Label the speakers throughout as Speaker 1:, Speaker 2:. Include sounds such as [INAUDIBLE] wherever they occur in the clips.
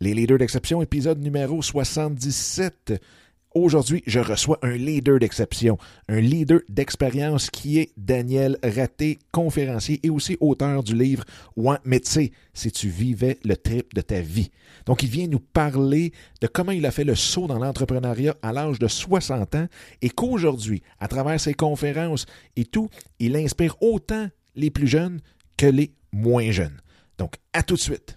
Speaker 1: Les leaders d'exception, épisode numéro 77. Aujourd'hui, je reçois un leader d'exception, un leader d'expérience qui est Daniel Raté, conférencier et aussi auteur du livre One métier si tu vivais le trip de ta vie. Donc, il vient nous parler de comment il a fait le saut dans l'entrepreneuriat à l'âge de 60 ans et qu'aujourd'hui, à travers ses conférences et tout, il inspire autant les plus jeunes que les moins jeunes. Donc, à tout de suite.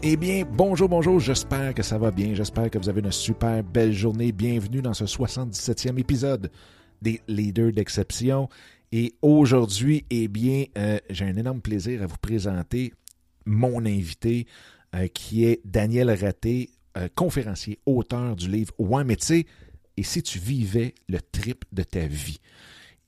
Speaker 1: Eh bien, bonjour, bonjour, j'espère que ça va bien, j'espère que vous avez une super belle journée. Bienvenue dans ce 77e épisode des Leaders d'exception. Et aujourd'hui, eh bien, euh, j'ai un énorme plaisir à vous présenter mon invité euh, qui est Daniel Raté, euh, conférencier, auteur du livre Ouais métier et si tu vivais le trip de ta vie.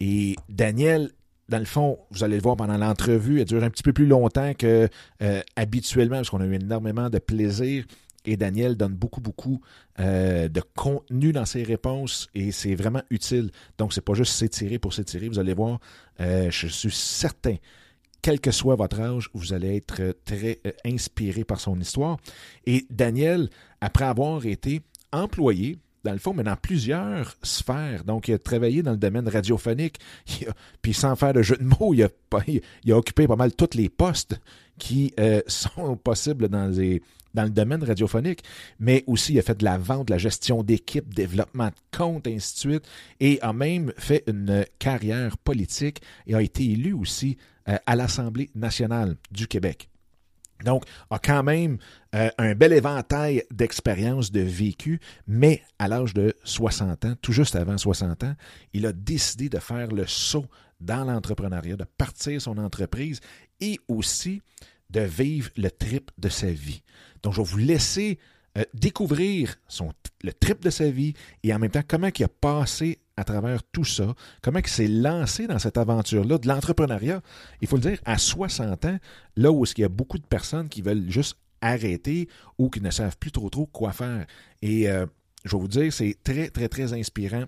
Speaker 1: Et Daniel dans le fond, vous allez le voir pendant l'entrevue, elle dure un petit peu plus longtemps que euh, habituellement, parce qu'on a eu énormément de plaisir. Et Daniel donne beaucoup, beaucoup euh, de contenu dans ses réponses et c'est vraiment utile. Donc, c'est pas juste s'étirer pour s'étirer. Vous allez voir, euh, je suis certain, quel que soit votre âge, vous allez être très inspiré par son histoire. Et Daniel, après avoir été employé dans le fond, mais dans plusieurs sphères. Donc, il a travaillé dans le domaine radiophonique, [LAUGHS] puis sans faire de jeu de mots, il a, occupé pas mal tous les postes qui euh, [LAUGHS] sont possibles dans, les, dans le domaine radiophonique, mais aussi il a fait de la vente, de la gestion d'équipe, développement de comptes, ainsi de suite, et a même fait une carrière politique et a été élu aussi euh, à l'Assemblée nationale du Québec. Donc, a quand même euh, un bel éventail d'expériences de vécu, mais à l'âge de 60 ans, tout juste avant 60 ans, il a décidé de faire le saut dans l'entrepreneuriat, de partir son entreprise et aussi de vivre le trip de sa vie. Donc, je vais vous laisser euh, découvrir le trip de sa vie et en même temps comment il a passé à travers tout ça, comment il s'est lancé dans cette aventure-là de l'entrepreneuriat, il faut le dire, à 60 ans, là où il y a beaucoup de personnes qui veulent juste arrêter ou qui ne savent plus trop trop quoi faire. Et euh, je vais vous dire, c'est très, très, très inspirant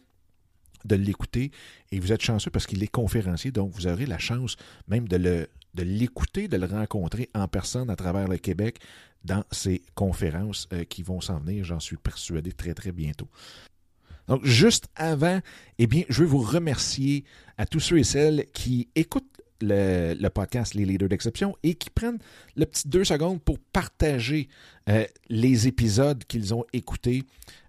Speaker 1: de l'écouter et vous êtes chanceux parce qu'il est conférencier, donc vous aurez la chance même de l'écouter, de le rencontrer en personne à travers le Québec dans ces conférences euh, qui vont s'en venir, j'en suis persuadé très très bientôt. Donc, juste avant, eh bien, je veux vous remercier à tous ceux et celles qui écoutent le, podcast Les Leaders d'Exception et qui prennent le petit deux secondes pour partager euh, les épisodes qu'ils ont écoutés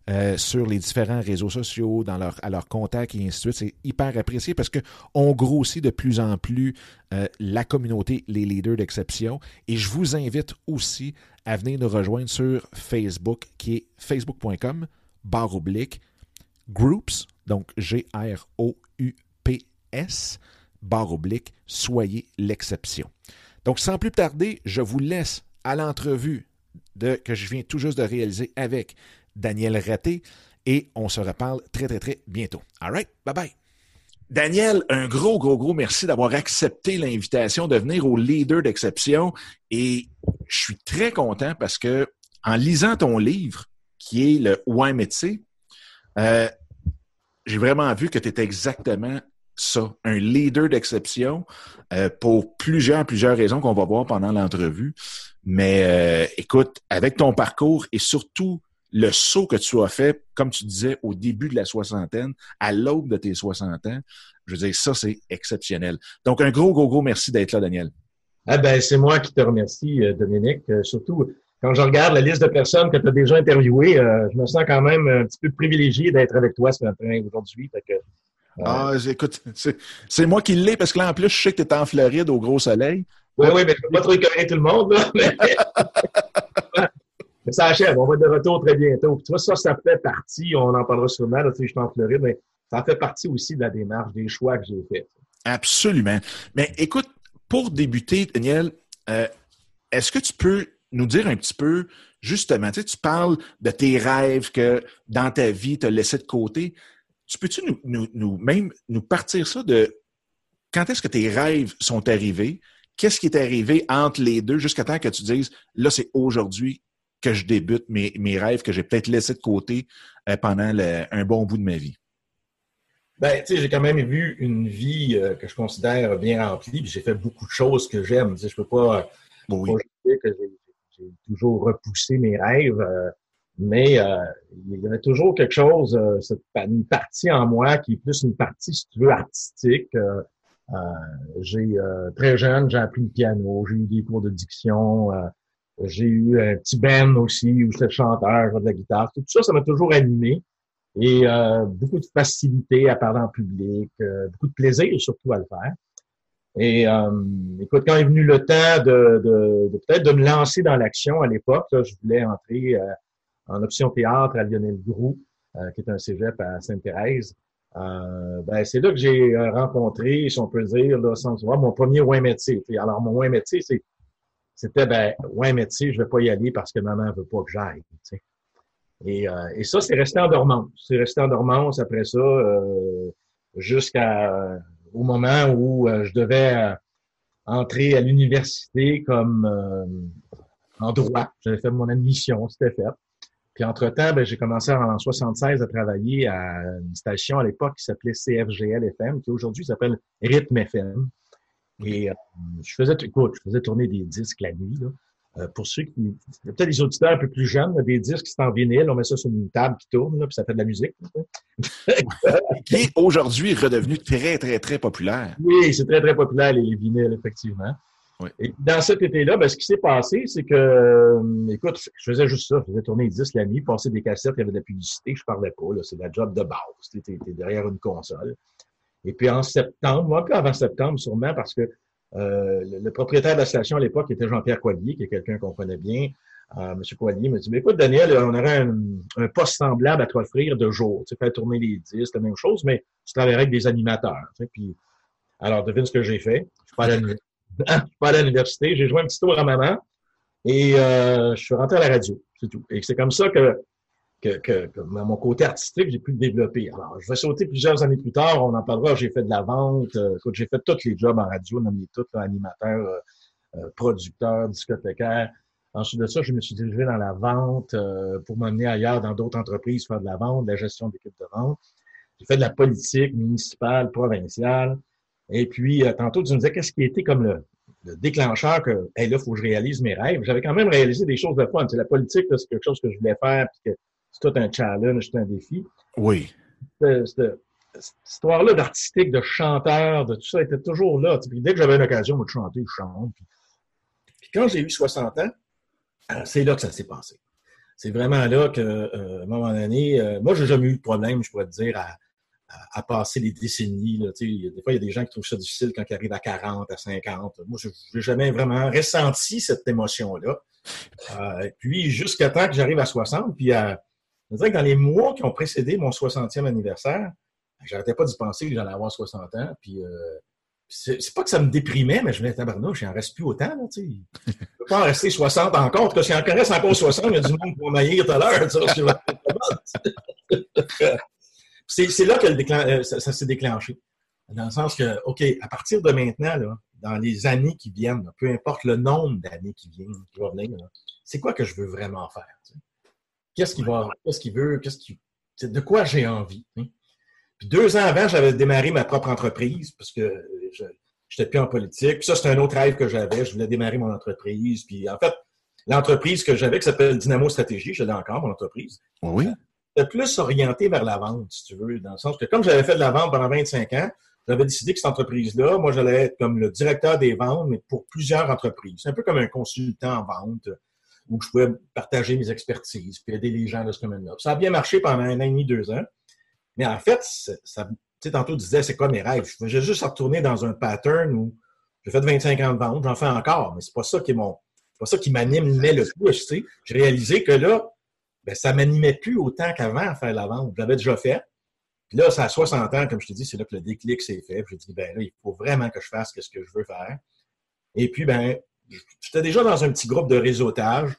Speaker 1: euh, sur les différents réseaux sociaux, dans leur, à leurs contacts et ainsi de suite. C'est hyper apprécié parce qu'on grossit de plus en plus euh, la communauté Les Leaders d'Exception. Et je vous invite aussi à venir nous rejoindre sur Facebook, qui est facebook.com, barre oblique, groups, donc G-R-O-U-P-S, barre oblique, soyez l'exception. Donc, sans plus tarder, je vous laisse à l'entrevue de, que je viens tout juste de réaliser avec Daniel Raté et on se reparle très, très, très bientôt. All right? Bye bye. Daniel, un gros, gros, gros merci d'avoir accepté l'invitation de venir au leader d'exception et je suis très content parce que en lisant ton livre, qui est le Ouais métier, euh, j'ai vraiment vu que tu étais exactement ça, un leader d'exception euh, pour plusieurs, plusieurs raisons qu'on va voir pendant l'entrevue. Mais euh, écoute, avec ton parcours et surtout le saut que tu as fait, comme tu disais, au début de la soixantaine, à l'aube de tes 60 ans, je veux dire, ça, c'est exceptionnel. Donc, un gros, gros, gros merci d'être là, Daniel.
Speaker 2: Ah ben, c'est moi qui te remercie, euh, Dominique. Surtout, quand je regarde la liste de personnes que tu as déjà interviewées, euh, je me sens quand même un petit peu privilégié d'être avec toi ce matin, aujourd'hui.
Speaker 1: Euh, ah, écoute, c'est moi qui l'ai parce que là, en plus, je sais que tu es en Floride au gros soleil.
Speaker 2: Oui, oui, mais je ne peux pas trop écœurer tout le monde. [LAUGHS] mais... ça achève. On va être de retour très bientôt. tu vois, ça, ça fait partie, on en parlera sûrement, là, tu sais, je suis en Floride, mais ça fait partie aussi de la démarche, des choix que j'ai faits.
Speaker 1: Absolument. Mais écoute, pour débuter, Daniel, euh, est-ce que tu peux nous dire un petit peu, justement, tu, sais, tu parles de tes rêves que dans ta vie, tu as laissé de côté. Tu peux-tu nous, nous, même nous partir ça de quand est-ce que tes rêves sont arrivés? Qu'est-ce qui est arrivé entre les deux jusqu'à temps que tu dises, là, c'est aujourd'hui que je débute mes, mes rêves que j'ai peut-être laissé de côté euh, pendant un bon bout de ma vie?
Speaker 2: Ben, tu sais, j'ai quand même vu une vie euh, que je considère bien remplie, puis j'ai fait beaucoup de choses que j'aime. Tu sais, je peux pas, oui. dire que j'ai toujours repoussé mes rêves, euh, mais euh, il y avait toujours quelque chose, une partie en moi qui est plus une partie, si tu veux, artistique. j'ai très jeune, j'ai appris le piano, j'ai eu des cours de diction, j'ai eu un petit band aussi où j'étais chanteur, de la guitare. Tout ça, ça m'a toujours animé et euh, beaucoup de facilité à parler en public, euh, beaucoup de plaisir surtout à le faire. Et euh, écoute, quand est venu le temps de, de, de peut-être de me lancer dans l'action à l'époque, je voulais entrer en option théâtre à Lionel Groux, qui est un cégep à Sainte-Thérèse. ben, c'est là que j'ai rencontré, si on peut dire, là, sans voir, mon premier ouin métier. Alors, mon ouin métier, c'était ben, ouin métier, je vais pas y aller parce que maman veut pas que j'aille. Et, euh, et ça, c'est resté en dormance. C'est resté en dormance après ça euh, jusqu'à euh, au moment où je devais entrer à l'université comme en droit. J'avais fait mon admission, c'était fait. Puis entre-temps, ben, j'ai commencé en 76 à travailler à une station à l'époque qui s'appelait CFGL FM, qui aujourd'hui s'appelle Rhythm FM. Et je faisais, écoute, je faisais tourner des disques la nuit. Là. Euh, pour ceux qui. Peut-être des auditeurs un peu plus jeunes, des disques qui sont en vinyle, on met ça sur une table qui tourne, puis ça fait de la musique. [LAUGHS]
Speaker 1: qui est aujourd'hui redevenu très, très, très populaire.
Speaker 2: Oui, c'est très, très populaire, les, vinyles, effectivement. Et dans cet été-là, ben, ce qui s'est passé, c'est que, euh, écoute, je faisais juste ça. Je faisais tourner les disques la nuit, passer des cassettes, il y avait de la publicité, je parlais pas. C'est la job de base. Tu es, derrière une console. Et puis en septembre, un peu avant septembre sûrement, parce que euh, le, propriétaire de la station à l'époque était Jean-Pierre Coilier, qui est quelqu'un qu'on connaît bien. Euh, Monsieur Coilier me dit, mais écoute, Daniel, on aurait un, poste semblable à toi offrir de jour. Tu sais, faire tourner les disques, la même chose, mais tu travaillerais avec des animateurs. Puis, alors, devine ce que j'ai fait. Je suis pas [LAUGHS] à l'université. J'ai joué un petit tour à maman et euh, je suis rentré à la radio. C'est tout. Et c'est comme ça que que, mon côté artistique, j'ai pu le développer. Alors, je vais sauter plusieurs années plus tard, on en parlera, j'ai fait de la vente, euh, j'ai fait tous les jobs en radio, nommé tout, animateur, euh, euh, producteur, discothécaire. Ensuite de ça, je me suis dirigé dans la vente pour m'emmener ailleurs dans d'autres entreprises, faire de la vente, de la gestion d'équipe de vente. J'ai fait de la politique municipale, provinciale. Et puis, tantôt, tu me disais qu'est-ce qui était comme le, déclencheur que, hey, là, il faut que je réalise mes rêves? J'avais quand même réalisé des choses de fun. C'est la politique, c'est quelque chose que je voulais faire, puis que c'est tout un challenge, c'est un défi.
Speaker 1: Oui.
Speaker 2: Cette, histoire-là d'artistique, de chanteur, de tout ça était toujours là. Puis dès que j'avais une occasion de chanter, je chante. Puis, quand j'ai eu 60 ans, euh, c'est là que ça s'est passé. C'est vraiment là que, euh, à un moment donné, euh, moi, j'ai jamais eu de problème, je pourrais te dire, à, passer les décennies. Là, des fois, il y a des gens qui trouvent ça difficile quand ils arrivent à 40, à 50. Moi, je n'ai jamais vraiment ressenti cette émotion-là. puis, jusqu'à temps que j'arrive à 60, puis à je dirais que dans les mois qui ont précédé mon 60e anniversaire, j'arrêtais pas d'y penser que j'allais avoir 60 ans. Puis, euh, c'est pas que ça me déprimait, mais je me disais, tabarnouche, il n'en reste plus autant. Là, tu sais. Je peux pas en rester 60 encore. Parce qu'il en reste encore 60, il y a du monde qui va maillir tout à l'heure. [LAUGHS] c'est là que euh, ça, s'est déclenché. Dans le sens que, OK, à partir de maintenant, dans les années qui viennent, peu importe le nombre d'années qui viennent, qui vont venir, c'est quoi que je veux vraiment faire? Qu'est-ce qu'il va, qu'est-ce qu'il veut, qu'est-ce qu'il, de quoi j'ai envie. Hein? Puis deux ans avant, j'avais démarré ma propre entreprise parce que je n'étais plus en politique. Puis ça, c'était un autre rêve que j'avais. Je voulais démarrer mon entreprise. Puis en fait, l'entreprise que j'avais, qui s'appelle Dynamo Stratégie, je l'ai encore, mon entreprise.
Speaker 1: Oui?
Speaker 2: C'était plus orienté vers la vente, si tu veux, dans le sens que comme j'avais fait de la vente pendant 25 ans, j'avais décidé que cette entreprise-là, moi, j'allais être comme le directeur des ventes, mais pour plusieurs entreprises. C'est un peu comme un consultant en vente où je pouvais partager mes expertises, puis aider les gens de ce domaine-là. Ça a bien marché pendant un an et demi, deux ans. Mais en fait, ça, tu sais, tantôt, tu disais, c'est quoi mes rêves? Je vais juste retourner dans un pattern où j'ai fait 25 ans de vente, j'en fais encore, mais c'est pas ça qui est mon, c'est pas ça qui m'animait le plus, tu sais. J'ai réalisé que là, ben, ça m'animait plus autant qu'avant à faire la vente. Je l'avais déjà fait. Puis là, ça a 60 ans, comme je te dis, c'est là que le déclic s'est fait. Puis je dis, ben là, il faut vraiment que je fasse ce que je veux faire. Et puis, ben, j'étais déjà dans un petit groupe de réseautage.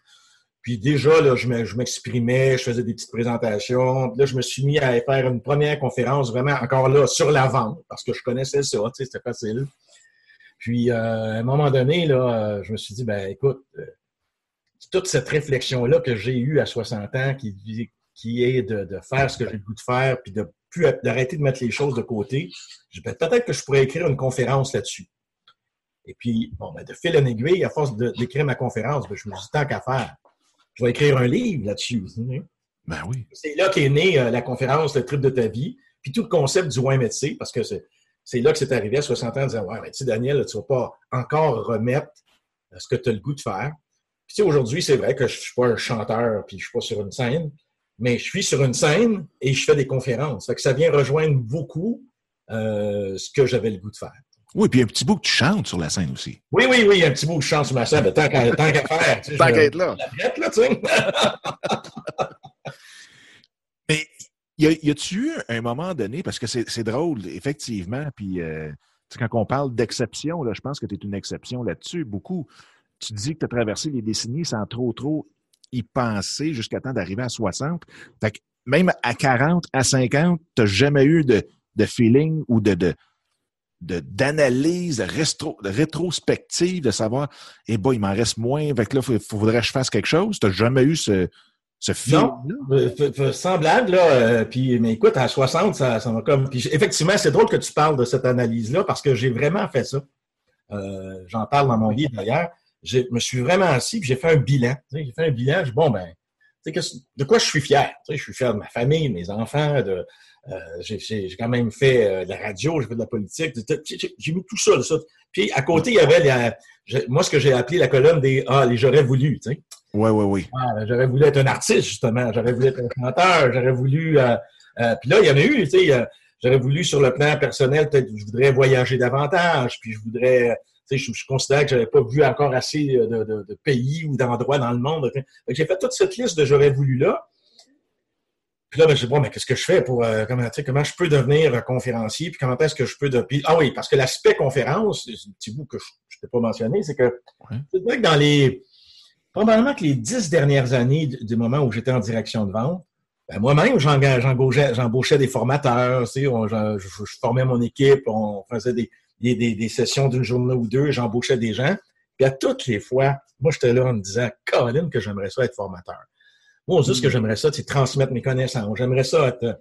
Speaker 2: Puis déjà, là, je m'exprimais, je faisais des petites présentations. Puis là, je me suis mis à faire une première conférence vraiment encore là sur la vente, parce que je connaissais ça, tu c'était facile. Puis, euh, à un moment donné, là, je me suis dit, ben écoute, euh, toute cette réflexion-là que j'ai eue à 60 ans, qui, qui est de, faire ce que j'ai le goût de faire, puis d'arrêter de mettre les choses de côté, peut-être que je pourrais écrire une conférence là-dessus. Et puis, bon, ben, de fil en aiguille, à force d'écrire ma conférence, ben, je me dit, tant qu'à faire, je vais écrire un livre là-dessus.
Speaker 1: Ben oui.
Speaker 2: C'est là qu'est née euh, la conférence Le trip de ta vie, puis tout le concept du médecin, parce que c'est là que c'est arrivé à 60 ans, en disant, ouais, ben, tu sais, Daniel, tu vas pas encore remettre euh, ce que tu as le goût de faire. Puis, tu sais, aujourd'hui, c'est vrai que je suis pas un chanteur, puis je suis pas sur une scène, mais je suis sur une scène et je fais des conférences. Fait que ça vient rejoindre beaucoup euh, ce que j'avais le goût de faire.
Speaker 1: Oui, puis un petit bout que tu chantes sur la scène aussi.
Speaker 2: Oui, oui, oui, un petit bout que je chante sur ma scène, tant qu'à faire.
Speaker 1: tant qu'à être là.
Speaker 2: là, tu sais. [LAUGHS]
Speaker 1: Mais y a-tu eu un moment donné, parce que c'est drôle, effectivement, puis euh, quand on parle d'exception, je pense que tu es une exception là-dessus, beaucoup. Tu dis que tu as traversé les décennies sans trop, trop y penser jusqu'à temps d'arriver à 60. Fait que même à 40, à 50, tu n'as jamais eu de, de feeling ou de, de d'analyse de, rétrospective, de savoir, eh ben, il m'en reste moins, avec là, il faudrait que je fasse quelque chose. Tu n'as jamais eu ce, ce
Speaker 2: Non, euh, semblable, là. Euh, puis, mais écoute, à 60, ça, ça va comme. Puis, effectivement, c'est drôle que tu parles de cette analyse-là parce que j'ai vraiment fait ça. Euh, j'en parle dans mon livre d'ailleurs. Je me suis vraiment assis et j'ai fait un bilan. J'ai fait un bilan. J'ai bon, ben, de quoi je suis fier? Je suis fier de ma famille, de mes enfants, de, euh, j'ai quand même fait euh, de la radio, j'ai fait de la politique. J'ai mis tout ça, ça. Puis à côté, il y avait moi ce que j'ai appelé la colonne des Ah, les j'aurais voulu, tu sais.
Speaker 1: Oui, oui, oui.
Speaker 2: j'aurais voulu être un artiste, justement. J'aurais voulu être un chanteur. J'aurais voulu. Euh, puis là, il y en a eu, tu sais. j'aurais voulu, sur le plan personnel, peut-être je voudrais voyager davantage, puis je voudrais. Je, je considère que j'avais pas vu encore assez de, de pays ou d'endroits dans le monde. J'ai fait toute cette liste de j'aurais voulu là. Puis là, ben, je dis, bon, mais qu'est-ce que je fais pour, euh, comment, comment je peux devenir conférencier, puis comment est-ce que je peux... De... ah oui, parce que l'aspect conférence, c'est un petit bout que je ne t'ai pas mentionné, c'est que c'est vrai que dans les... Probablement que les dix dernières années du moment où j'étais en direction de vente, ben moi-même, j'embauchais des formateurs, je, je, formais mon équipe, on faisait des, des, des, sessions d'une journée ou deux, j'embauchais des gens. Puis à toutes les fois, moi, j'étais là en me disant, Colin, que j'aimerais ça être formateur. Moi, juste ce que j'aimerais ça, c'est transmettre mes connaissances. J'aimerais ça être...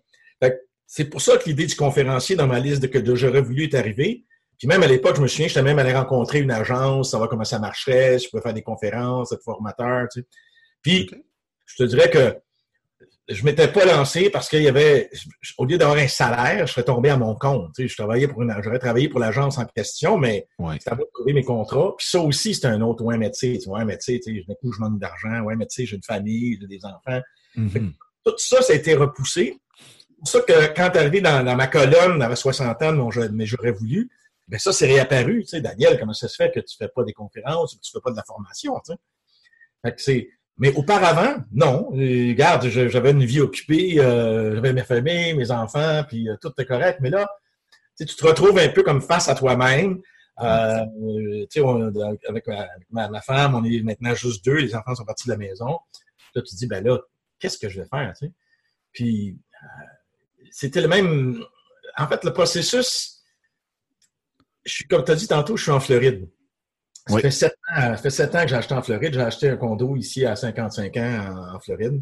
Speaker 2: c'est pour ça que l'idée du conférencier dans ma liste de que j'aurais voulu est arrivée. Puis même à l'époque, je me souviens, j'étais même allé rencontrer une agence, savoir comment ça marcherait, je pouvais faire des conférences, être formateur, tu sais. Puis, je te dirais que je m'étais pas lancé parce qu'il y avait, au lieu d'avoir un salaire, je serais tombé à mon compte. Tu sais, je travaillais pour une, j'aurais travaillé pour l'agence en question, mais c'était à moi de trouver mes contrats. Puis ça aussi, c'est un autre ouais métier. Tu vois, un métier, tu sais, coup, je manque d'argent. Ouais, mais tu sais, j'ai une famille, j'ai des enfants. Mm-hmm. Tout ça, ça a été repoussé. C'est pour ça que quand tu arrivé dans, ma colonne, dans 60 ans, mais j'aurais voulu, ben ça, c'est réapparu. Tu sais, Daniel, comment ça se fait que tu fais pas des conférences, que tu fais pas de la formation, tu sais? Fait que c'est, mais auparavant, non. regarde, j'avais une vie occupée, euh, j'avais ma famille, mes enfants, puis euh, tout était correct. Mais là, tu te retrouves un peu comme face à toi-même. Euh, avec ma, femme, on est maintenant juste deux, les enfants sont partis de la maison. Là, tu te dis, ben là, qu'est-ce que je vais faire? Puis, c'était le même. En fait, le processus, je suis, comme tu as dit tantôt, je suis en Floride. Ça, fait sept ans, fait sept ans que j'ai acheté en Floride. J'ai acheté un condo ici à 55 ans en, Floride.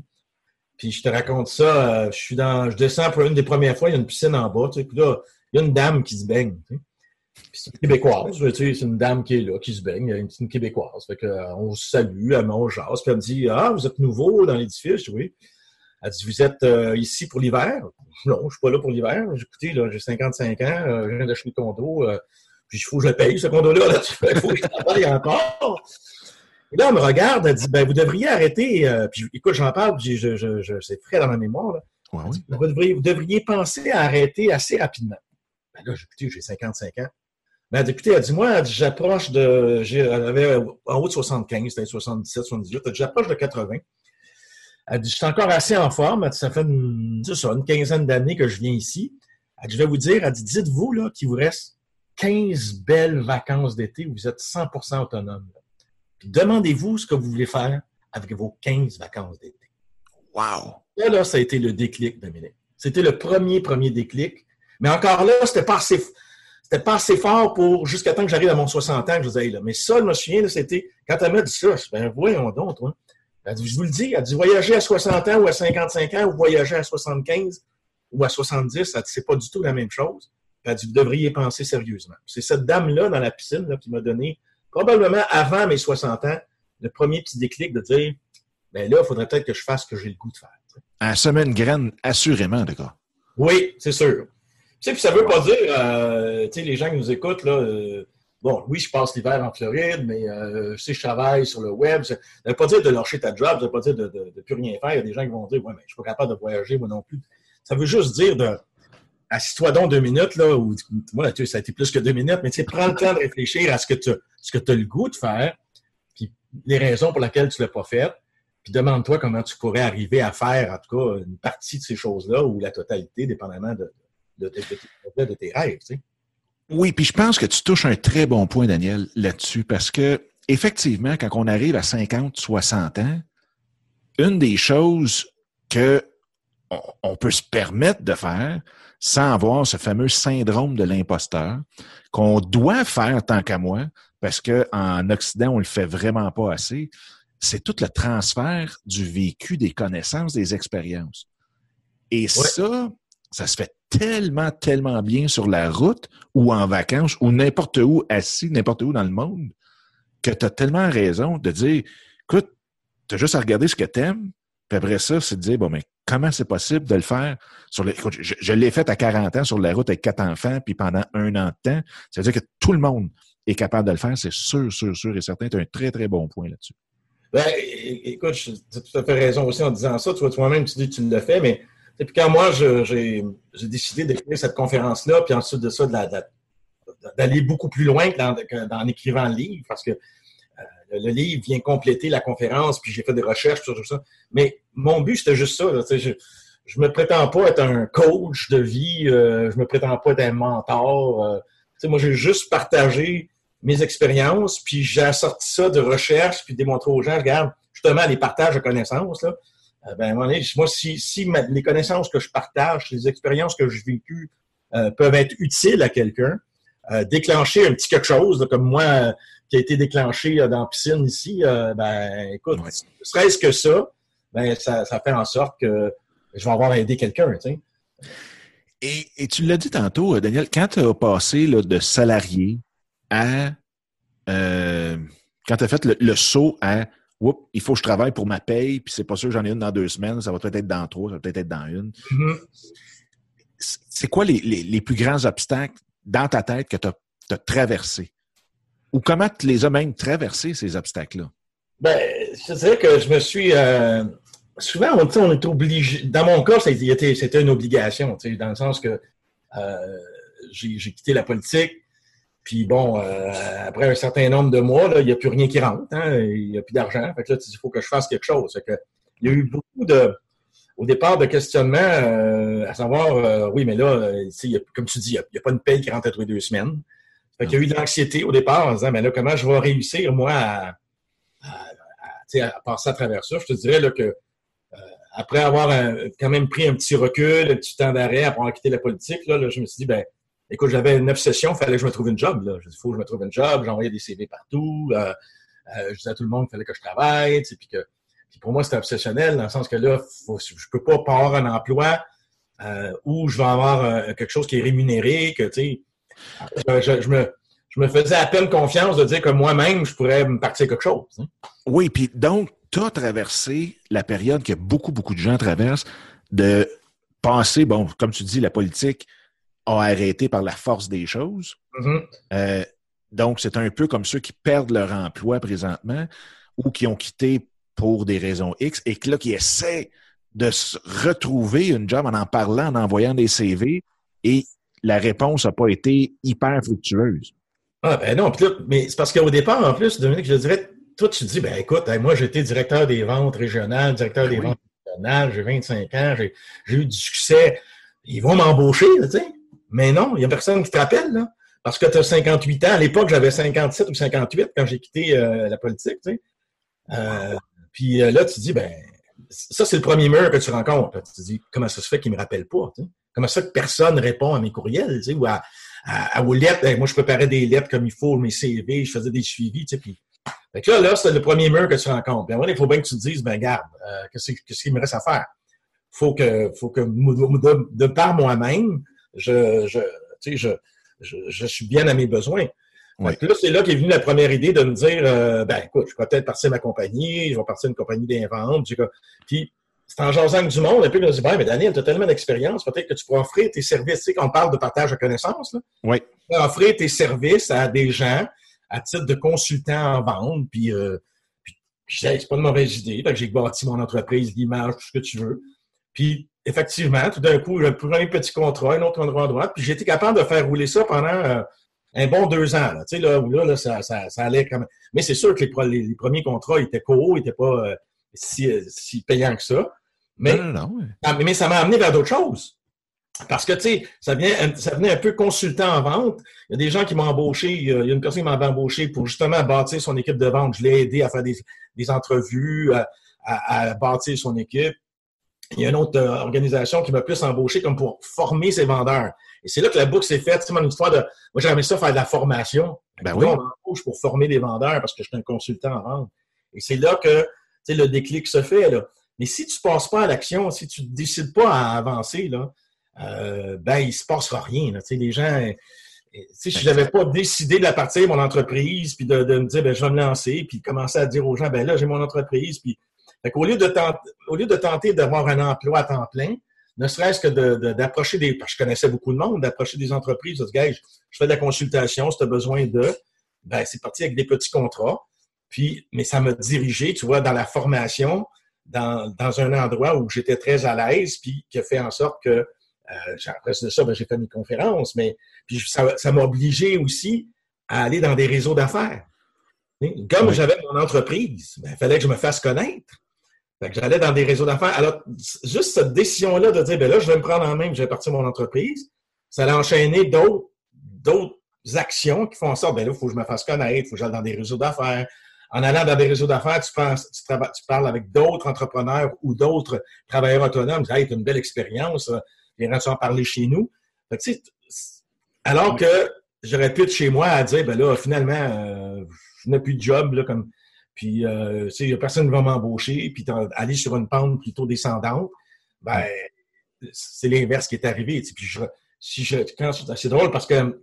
Speaker 2: Puis je te raconte ça, euh, je suis dans, je descends pour une des premières fois, il y a une piscine en bas, tu sais, puis là, il y a une dame qui se baigne. Tu sais. c'est une québécoise, tu sais, c'est une dame qui est là, qui se baigne, une, une québécoise. Fait que, euh, on se salue, elle mange, jase, puis elle me dit Ah, vous êtes nouveau dans l'édifice? Oui. Elle dit Vous êtes euh, ici pour l'hiver? Non, je suis pas là pour l'hiver. Écoutez, là, j'ai 55 ans, je viens d'acheter le condo. Puis il faut que je le paye, ce condo-là. [LAUGHS] il faut que je travaille encore. Et là, elle me regarde, elle dit, ben, vous devriez arrêter, euh, puis écoute, j'en parle, puis je, je, je, c'est frais dans ma mémoire, là. vous, devriez, vous, devriez, penser à arrêter assez rapidement. Ben là, écoutez, j'ai 55 ans. Ben, écoutez, elle dit, moi, j'approche de, j'avais en haut de 75, c'était 77, 78, j'approche de 80. Elle dit, je suis encore assez en forme. Elle dit, ça fait une, ça, une quinzaine d'années que je viens ici. Elle dit, je vais vous dire, elle dit, dites-vous là qu'il vous reste 15 belles vacances d'été où vous êtes 100% autonome. Demandez-vous ce que vous voulez faire avec vos 15 vacances d'été.
Speaker 1: Wow!
Speaker 2: Là, là, ça a été le déclic, Dominique. C'était le premier, premier déclic. Mais encore là, c'était pas assez, c'était pas assez fort pour jusqu'à temps que j'arrive à mon 60 ans que je vous là. Mais ça, je me souviens, c'était quand elle m'a dit ça, je ben voyons donc, toi. Elle dit, je vous le dis, elle dit, voyager à 60 ans ou à 55 ans ou voyager à 75 ou à 70, elle dit, c'est pas du tout la même chose. Elle dit, vous devriez penser sérieusement. C'est cette dame-là dans la piscine là, qui m'a donné, probablement avant mes 60 ans, le premier petit déclic de dire, ben là, il faudrait peut-être que je fasse ce que j'ai le goût de faire.
Speaker 1: Un semaine graine, assurément, d'accord.
Speaker 2: Oui, c'est sûr. Tu sais, puis ça veut pas dire, euh, tu sais, les gens qui nous écoutent, là, euh, bon, oui, je passe l'hiver en Floride, mais euh, je sais, je travaille sur le web. Ça ne veut pas dire de lâcher ta job, ça ne veut pas dire de, de, plus rien faire. Il y a des gens qui vont dire, ouais, mais je suis pas capable de voyager, moi non plus. Ça veut juste dire de, assis-toi donc deux minutes, là, ou, moi, ça a été plus que deux minutes, mais tu sais, prends le temps de réfléchir à ce que tu as le goût de faire, puis les raisons pour lesquelles tu ne l'as pas fait, puis demande-toi comment tu pourrais arriver à faire, en tout cas, une partie de ces choses-là, ou la totalité, dépendamment de, de, de, de tes rêves, tu sais.
Speaker 1: Oui, puis je pense que tu touches un très bon point, Daniel, là-dessus, parce que effectivement, quand on arrive à 50, 60 ans, une des choses que on, peut se permettre de faire sans avoir ce fameux syndrome de l'imposteur qu'on doit faire tant qu'à moi, parce qu'en Occident, on le fait vraiment pas assez, c'est tout le transfert du vécu, des connaissances, des expériences. Et ça, ça se fait tellement, tellement bien sur la route ou en vacances ou n'importe où, assis, n'importe où dans le monde, que tu as tellement raison de dire, écoute, tu as juste à regarder ce que tu aimes, puis après ça, c'est de dire, bon, mais comment c'est possible de le faire sur les. Écoute, je, l'ai fait à 40 ans sur la route avec quatre enfants, puis pendant un an de temps. Ça veut dire que tout le monde est capable de le faire, c'est sûr, sûr, sûr et certain. Tu as un très, très bon point là-dessus.
Speaker 2: Ben, écoute, tu as tout à fait raison aussi en disant ça. Tu vois, toi-même, tu dis que tu le fais, mais puis quand moi, j'ai décidé d'écrire cette conférence-là, puis ensuite de ça, d'aller beaucoup plus loin que écrivant le livre, parce que le livre vient compléter la conférence, puis j'ai fait des recherches sur tout ça. Mais mon but, c'était juste ça. je, je me prétends pas être un coach de vie, euh, je me prétends pas être un mentor. Euh, moi, j'ai juste partagé mes expériences, puis j'ai assorti ça de recherche, puis démontré aux gens, regarde, justement, les partages de connaissances, euh, ben, moi, si, les connaissances que je partage, les expériences que j'ai vécues euh, peuvent être utiles à quelqu'un, euh, déclencher un petit quelque chose, comme moi, qui a été déclenché dans la piscine ici, ben, écoute, ne serait-ce que ça, ben, ça, ça, fait en sorte que je vais avoir aidé quelqu'un, tu sais.
Speaker 1: Et, et, tu l'as dit tantôt, Daniel, quand tu as passé là, de salarié à... quand tu as fait le saut à il faut que je travaille pour ma paye, puis c'est pas sûr que j'en ai une dans deux semaines, ça va peut-être être dans trois, ça va peut-être être dans une. Mm-hmm. C'est quoi les, plus grands obstacles dans ta tête que tu as, traversés? Ou comment tu les as même traversés, ces obstacles-là?
Speaker 2: Ben, je dirais que je me suis. Euh, souvent, on, on est obligé. Dans mon cas, c'était une obligation, dans le sens que euh, j'ai quitté la politique puis bon, euh, après un certain nombre de mois, il n'y a plus rien qui rentre, hein, il n'y a plus d'argent. Fait que là, il faut que je fasse quelque chose. il y a eu beaucoup de, au départ, de questionnements, à savoir, oui, mais là, comme tu dis, il n'y a, pas une paye qui rentre à tous les deux semaines. Fait qu'il y a eu de l'anxiété au départ en disant, mais là, comment je vais réussir, moi, à, à, passer à travers ça? Je te dirais là, que après avoir quand même pris un petit recul, un petit temps d'arrêt, après avoir quitté la politique, là, je me suis dit, ben Écoute, j'avais neuf sessions, il fallait que je me trouve une job. Là. Je dis, il faut que je me trouve une job. J'envoyais des CV partout. Euh, euh, je disais à tout le monde qu'il fallait que je travaille. Puis que, pour moi, c'était obsessionnel dans le sens que là, faut, je peux pas avoir un emploi euh, où je vais avoir euh, quelque chose qui est rémunéré, que tu sais, je, me, je me faisais à peine confiance de dire que moi-même, je pourrais me partir quelque chose. Hein.
Speaker 1: Oui, puis donc, tu as traversé la période que beaucoup, beaucoup de gens traversent de penser, bon, comme tu dis, la politique, a arrêté par la force des choses.
Speaker 2: Mm-hmm.
Speaker 1: Euh, donc, c'est un peu comme ceux qui perdent leur emploi présentement. ou qui ont quitté pour des raisons X et que là, qui essaient de se retrouver une job en en parlant, en envoyant des CV et la réponse n'a pas été hyper fructueuse.
Speaker 2: Ah, ben non, mais c'est parce qu'au départ, en plus, Dominique, je dirais, toi, tu te dis, ben écoute, moi, j'étais directeur des ventes régionales, directeur ben des ventes régionales, j'ai 25 ans, j'ai eu du succès. Ils vont m'embaucher, tu sais. Mais non, il n'y a personne qui te rappelle, là. Parce que tu as 58 ans. À l'époque, j'avais 57 ou 58 quand j'ai quitté euh, la politique, tu sais. Euh, puis euh, là, tu dis, ben, ça, c'est le premier mur que tu rencontres. Tu te dis, comment ça se fait qu'il ne me rappelle pas? Comment ça que personne répond à mes courriels, ou à, à, aux lettres? Ben, moi, je préparais des lettres comme il faut, mes CV, je faisais des suivis, puis... Là, là, c'est le premier mur que tu rencontres. Puis après, il faut bien que tu te dises, ben, garde, euh, qu'est-ce qu'il me reste à faire? Faut que, faut que, de, de par moi-même, je, je, je, je, suis bien à mes besoins. Là, c'est là qu'est venue la première idée de me dire, euh, ben, écoute, je vais peut-être partir ma compagnie, je vais partir une compagnie d'invente. Puis, c'est en jasant du monde, un peu, je me dit, ben, mais Daniel, tu as tellement d'expérience, peut-être que tu pourrais offrir tes services. Tu sais, quand on parle de partage de connaissances, là,
Speaker 1: oui. tu
Speaker 2: offrir tes services à des gens à titre de consultant en vente, puis, euh, puis c'est pas une mauvaise idée. J'ai bâti mon entreprise, l'image, tout ce que tu veux. Puis, effectivement, tout d'un coup, j'ai pris un petit contrat, un autre endroit à droite, puis j'ai été capable de faire rouler ça pendant euh, un bon deux ans. Là, tu sais, là, où là, là ça, ça, ça, allait quand même. Mais c'est sûr que les, les, premiers contrats étaient co, n'étaient pas euh, si, si payants que ça. Mais, mais ça m'a amené vers d'autres choses. Parce que, tu sais, ça, vient, ça venait un peu consultant en vente. Il y a des gens qui m'ont embauché, il y a une personne qui m'a embauché pour justement bâtir son équipe de vente. Je l'ai aidé à faire des, des entrevues, à, à, bâtir son équipe. Il y a une autre euh, organisation qui m'a plus embauché comme pour former ses vendeurs. Et c'est là que la boucle s'est faite. C'est mon histoire de. Moi, j'aimais ça faire de la formation.
Speaker 1: Ben oui. on
Speaker 2: m'embauche pour former des vendeurs parce que je suis un consultant en vente. Et c'est là que le déclic se fait. Là. Mais si tu ne passes pas à l'action, si tu ne décides pas à avancer, là, euh, ben, il ne se passera rien. Là. Les gens, euh, si je n'avais pas décidé de la partir mon entreprise, puis de, me dire, ben, je vais me lancer, puis commencer à dire aux gens, ben là, j'ai mon entreprise, puis au lieu de tenter, au lieu de tenter d'avoir un emploi à temps plein, ne serait-ce que d'approcher des, parce que je connaissais beaucoup de monde, d'approcher des entreprises, de dire, je, fais de la consultation, si tu as besoin de, ben, c'est parti avec des petits contrats. Puis, mais ça m'a dirigé, tu vois, dans la formation, dans, dans un endroit où j'étais très à l'aise, puis qui a fait en sorte que, euh, après ça, ben, j'ai fait mes conférences, mais puis ça m'a obligé aussi à aller dans des réseaux d'affaires. Comme j'avais mon entreprise, ben, il fallait que je me fasse connaître. J'allais dans des réseaux d'affaires. Alors, juste cette décision-là de dire, ben là, je vais me prendre en main, je vais partir mon entreprise, ça allait enchaîner d'autres, d'autres actions qui font en sorte, ben là, il faut que je me fasse connaître, il faut que j'aille dans des réseaux d'affaires, en allant dans des réseaux d'affaires, tu, tu, parles avec d'autres entrepreneurs ou d'autres travailleurs autonomes. Hey, une belle expérience, viens-tu en parler chez nous? alors que j'aurais pu être chez moi à dire, ben là, finalement, euh, je n'ai plus de job, là, comme, puis, euh, tu sais, personne ne va m'embaucher, puis aller sur une pente plutôt descendante, ben, c'est l'inverse qui est arrivé. Puis, je, si je, c'est drôle parce que euh,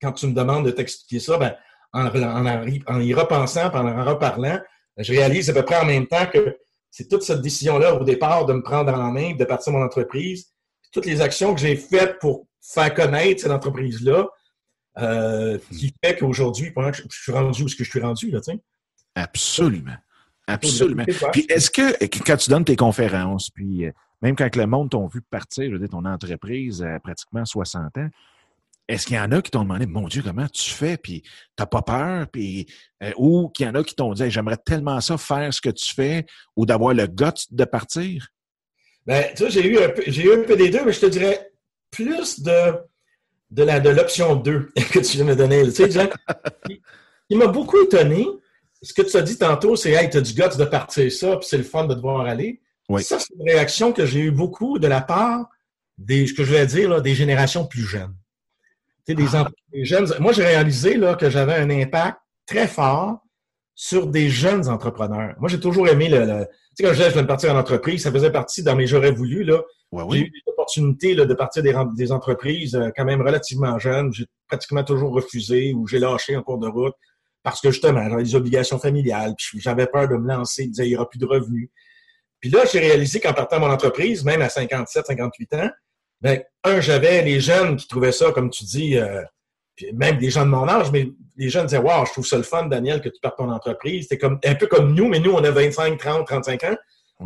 Speaker 2: quand tu me demandes de t'expliquer ça, ben, en, en, y repensant, en reparlant, je réalise à peu près en même temps que c'est toute cette décision-là au départ de me prendre en main, de partir mon entreprise, toutes les actions que j'ai faites pour faire connaître cette entreprise-là, euh, qui fait qu'aujourd'hui, je suis rendu où est-ce que je suis rendu, là, tu sais.
Speaker 1: Absolument. Absolument. Puis est-ce que quand tu donnes tes conférences, puis euh, même quand le monde t'ont vu partir, je veux dire, ton entreprise à pratiquement 60 ans, est-ce qu'il y en a qui t'ont demandé, mon Dieu, comment tu fais, puis t'as pas peur, puis euh, ou qu'il y en a qui t'ont dit, j'aimerais tellement ça faire ce que tu fais, ou d'avoir le goût de partir?
Speaker 2: Ben, tu vois, j'ai eu un peu, j'ai eu un peu des deux, mais je te dirais plus de de la de l'option 2 [LAUGHS] que tu viens de me donner. Tu sais, il, m'a beaucoup étonné. Ce que tu as dit tantôt, c'est Hey, tu as du goût de partir ça, puis c'est le fun de devoir aller.
Speaker 1: Oui.
Speaker 2: Ça, c'est une réaction que j'ai eu beaucoup de la part des, ce que je vais dire, là, des générations plus jeunes des, ah. jeunes. Moi, j'ai réalisé là, que j'avais un impact très fort sur des jeunes entrepreneurs. Moi, j'ai toujours aimé le. tu sais, quand je vais partir en entreprise, ça faisait partie dans mes j'aurais voulu. Là.
Speaker 1: J'ai
Speaker 2: eu l'opportunité de partir des, des, entreprises euh, quand même relativement jeunes. J'ai pratiquement toujours refusé ou j'ai lâché en cours de route parce que justement, j'avais des obligations familiales, puis j'avais peur de me lancer, de dire il n'y aura plus de revenus. Puis là, j'ai réalisé qu'en partant mon entreprise, même à 57, 58 ans, ben, un, j'avais les jeunes qui trouvaient ça, comme tu dis, euh, même des gens de mon âge, mais les gens disaient Wow, je trouve ça le fun, Daniel, que tu partes ton entreprise. C'était comme un peu comme nous, mais nous, on a 25, 30, 35 ans.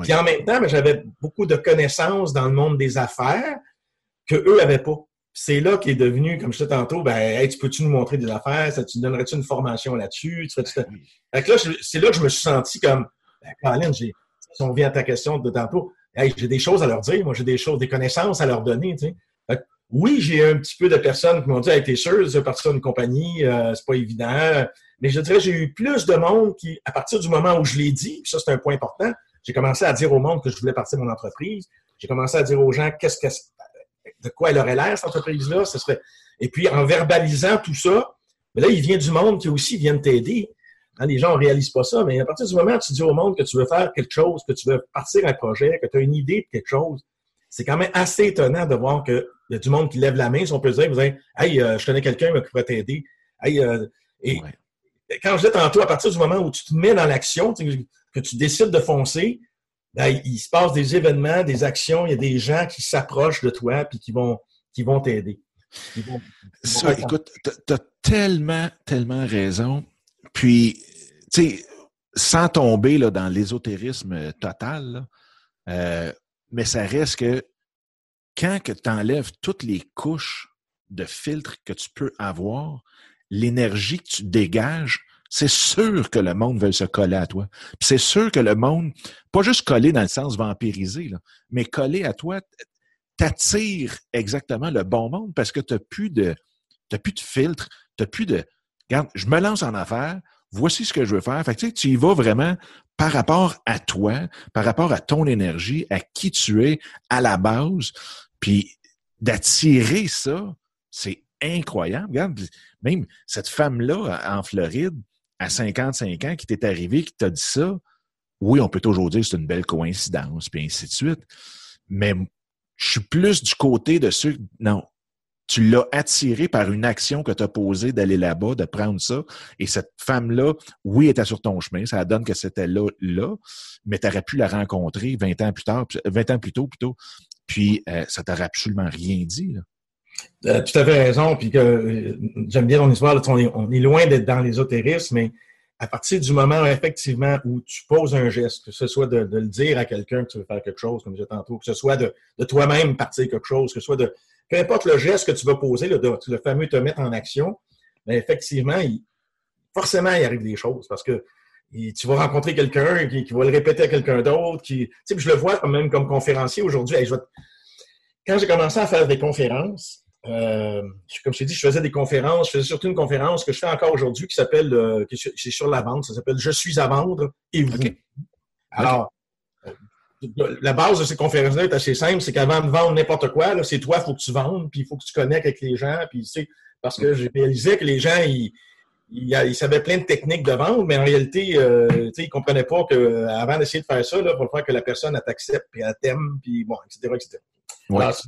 Speaker 2: Puis en même temps, j'avais beaucoup de connaissances dans le monde des affaires que eux n'avaient pas. C'est là qu'est devenu, comme je disais tantôt, ben, hey, tu peux-tu nous montrer des affaires? Ça, tu donnerais-tu une formation là-dessus? Tu là, c'est là que je me suis senti comme, ben, Colin, j'ai, si on vient à ta question de tantôt, hey, j'ai des choses à leur dire, moi, j'ai des choses, des connaissances à leur donner, tu sais. oui, j'ai un petit peu de personnes qui m'ont dit, hey, t'es sûr, de partir une compagnie, euh, c'est pas évident. Mais je dirais, j'ai eu plus de monde qui, à partir du moment où je l'ai dit, puis ça, c'est un point important, j'ai commencé à dire au monde que je voulais partir de mon entreprise. J'ai commencé à dire aux gens qu'est-ce que, de quoi elle aurait l'air, cette entreprise-là. Ce serait... Et puis, en verbalisant tout ça, mais là, il vient du monde qui aussi vient t'aider. Hein, les gens ne réalisent pas ça, mais à partir du moment où tu dis au monde que tu veux faire quelque chose, que tu veux partir un projet, que tu as une idée de quelque chose, c'est quand même assez étonnant de voir qu'il y a du monde qui lève la main, si on peut dire, vous dites, hey, euh, je connais quelqu'un qui pourrait t'aider. Hey, euh, et quand je dis tantôt, à partir du moment où tu te mets dans l'action, que tu décides de foncer, ben, il se passe des événements, des actions, il y a des gens qui s'approchent de toi puis qui vont qui vont t'aider.
Speaker 1: Ça, écoute, tu as tellement, tellement raison. Puis, tu sais, sans tomber là, dans l'ésotérisme total, euh, mais ça reste que quand tu enlèves toutes les couches de filtres que tu peux avoir, l'énergie que tu dégages, c'est sûr que le monde veut se coller à toi. c'est sûr que le monde, pas juste coller dans le sens vampiriser, mais coller à toi, t'attire exactement le bon monde parce que tu n'as plus de t'as plus de filtre, tu n'as plus de regarde, je me lance en affaires, voici ce que je veux faire. Fait que, tu y vas vraiment par rapport à toi, par rapport à ton énergie, à qui tu es à la base, puis d'attirer ça, c'est incroyable. Regarde, même cette femme-là en Floride, à 55 ans, qui t'est arrivé, qui t'a dit ça, oui, on peut toujours dire que c'est une belle coïncidence, puis ainsi de suite. Mais je suis plus du côté de ceux, non, tu l'as attiré par une action que tu as posée d'aller là-bas, de prendre ça. Et cette femme-là, oui, était sur ton chemin. Ça donne que c'était là, là, mais tu aurais pu la rencontrer 20 ans plus tard, 20 ans plus tôt, plutôt. Puis, euh, ça t'aurait absolument rien dit. Là.
Speaker 2: Euh, tu avais raison, puis que euh, j'aime bien ton histoire. on, est, loin d'être dans l'ésotérisme, mais à partir du moment effectivement où tu poses un geste, que ce soit de, le dire à quelqu'un que tu veux faire quelque chose, comme je disais tantôt, que ce soit de, toi-même partir quelque chose, que ce soit de peu importe le geste que tu vas poser, le, fameux te mettre en action, mais effectivement, forcément, il arrive des choses parce que tu vas rencontrer quelqu'un qui, va le répéter à quelqu'un d'autre. Qui, je le vois quand même comme conférencier aujourd'hui. Quand j'ai commencé à faire des conférences, euh, comme je t'ai dit, je faisais des conférences. Je faisais surtout une conférence que je fais encore aujourd'hui qui s'appelle, euh, c'est sur la vente. Ça s'appelle Je suis à vendre et vous. Alors, euh, la base de ces conférences-là est assez simple. C'est qu'avant de vendre n'importe quoi, c'est toi, il faut que tu vendes, puis il faut que tu connectes avec les gens. Puis, parce que j'ai réalisé que les gens, ils, ils, savaient plein de techniques de vente, mais en réalité, euh, ils ne comprenaient pas qu'avant d'essayer de faire ça, il faut faire que la personne t'accepte, puis elle t'aime, puis bon, etc. etc.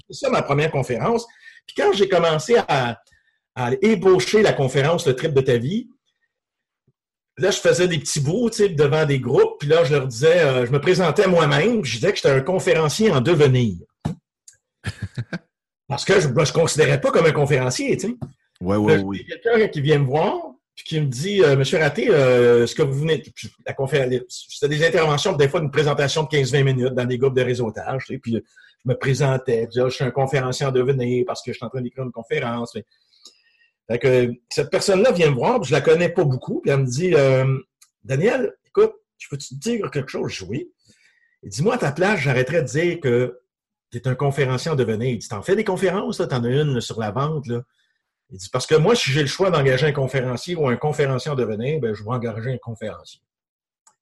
Speaker 2: c'est ça ma première conférence. Puis quand j'ai commencé à, ébaucher la conférence Le trip de ta vie, là, je faisais des petits bouts devant des groupes, puis là, je leur disais, euh, je me présentais moi-même, je disais que j'étais un conférencier en devenir. [LAUGHS] Parce que je ne me considérais pas comme un conférencier, tu sais.
Speaker 1: Oui, oui, oui.
Speaker 2: Quelqu'un qui vient me voir, puis qui me dit, euh, Monsieur Raté, euh, ce que vous venez, la conférence, c'était des interventions, des fois une présentation de 15-20 minutes dans des groupes de réseautage, tu sais, puis je me présentais, je, je suis un conférencier en devenir parce que je suis en train d'écrire une conférence. Fait que, cette personne-là vient me voir, je la connais pas beaucoup, puis elle me dit euh, Daniel, écoute, je peux te dire quelque chose? Je oui. Il dit Moi, à ta place, j'arrêterais de dire que tu es un conférencier en devenir. Il dit T'en fais des conférences, t'en as une sur la vente. Là. Il dit Parce que moi, si j'ai le choix d'engager un conférencier ou un conférencier en devenir, ben, je vais engager un conférencier.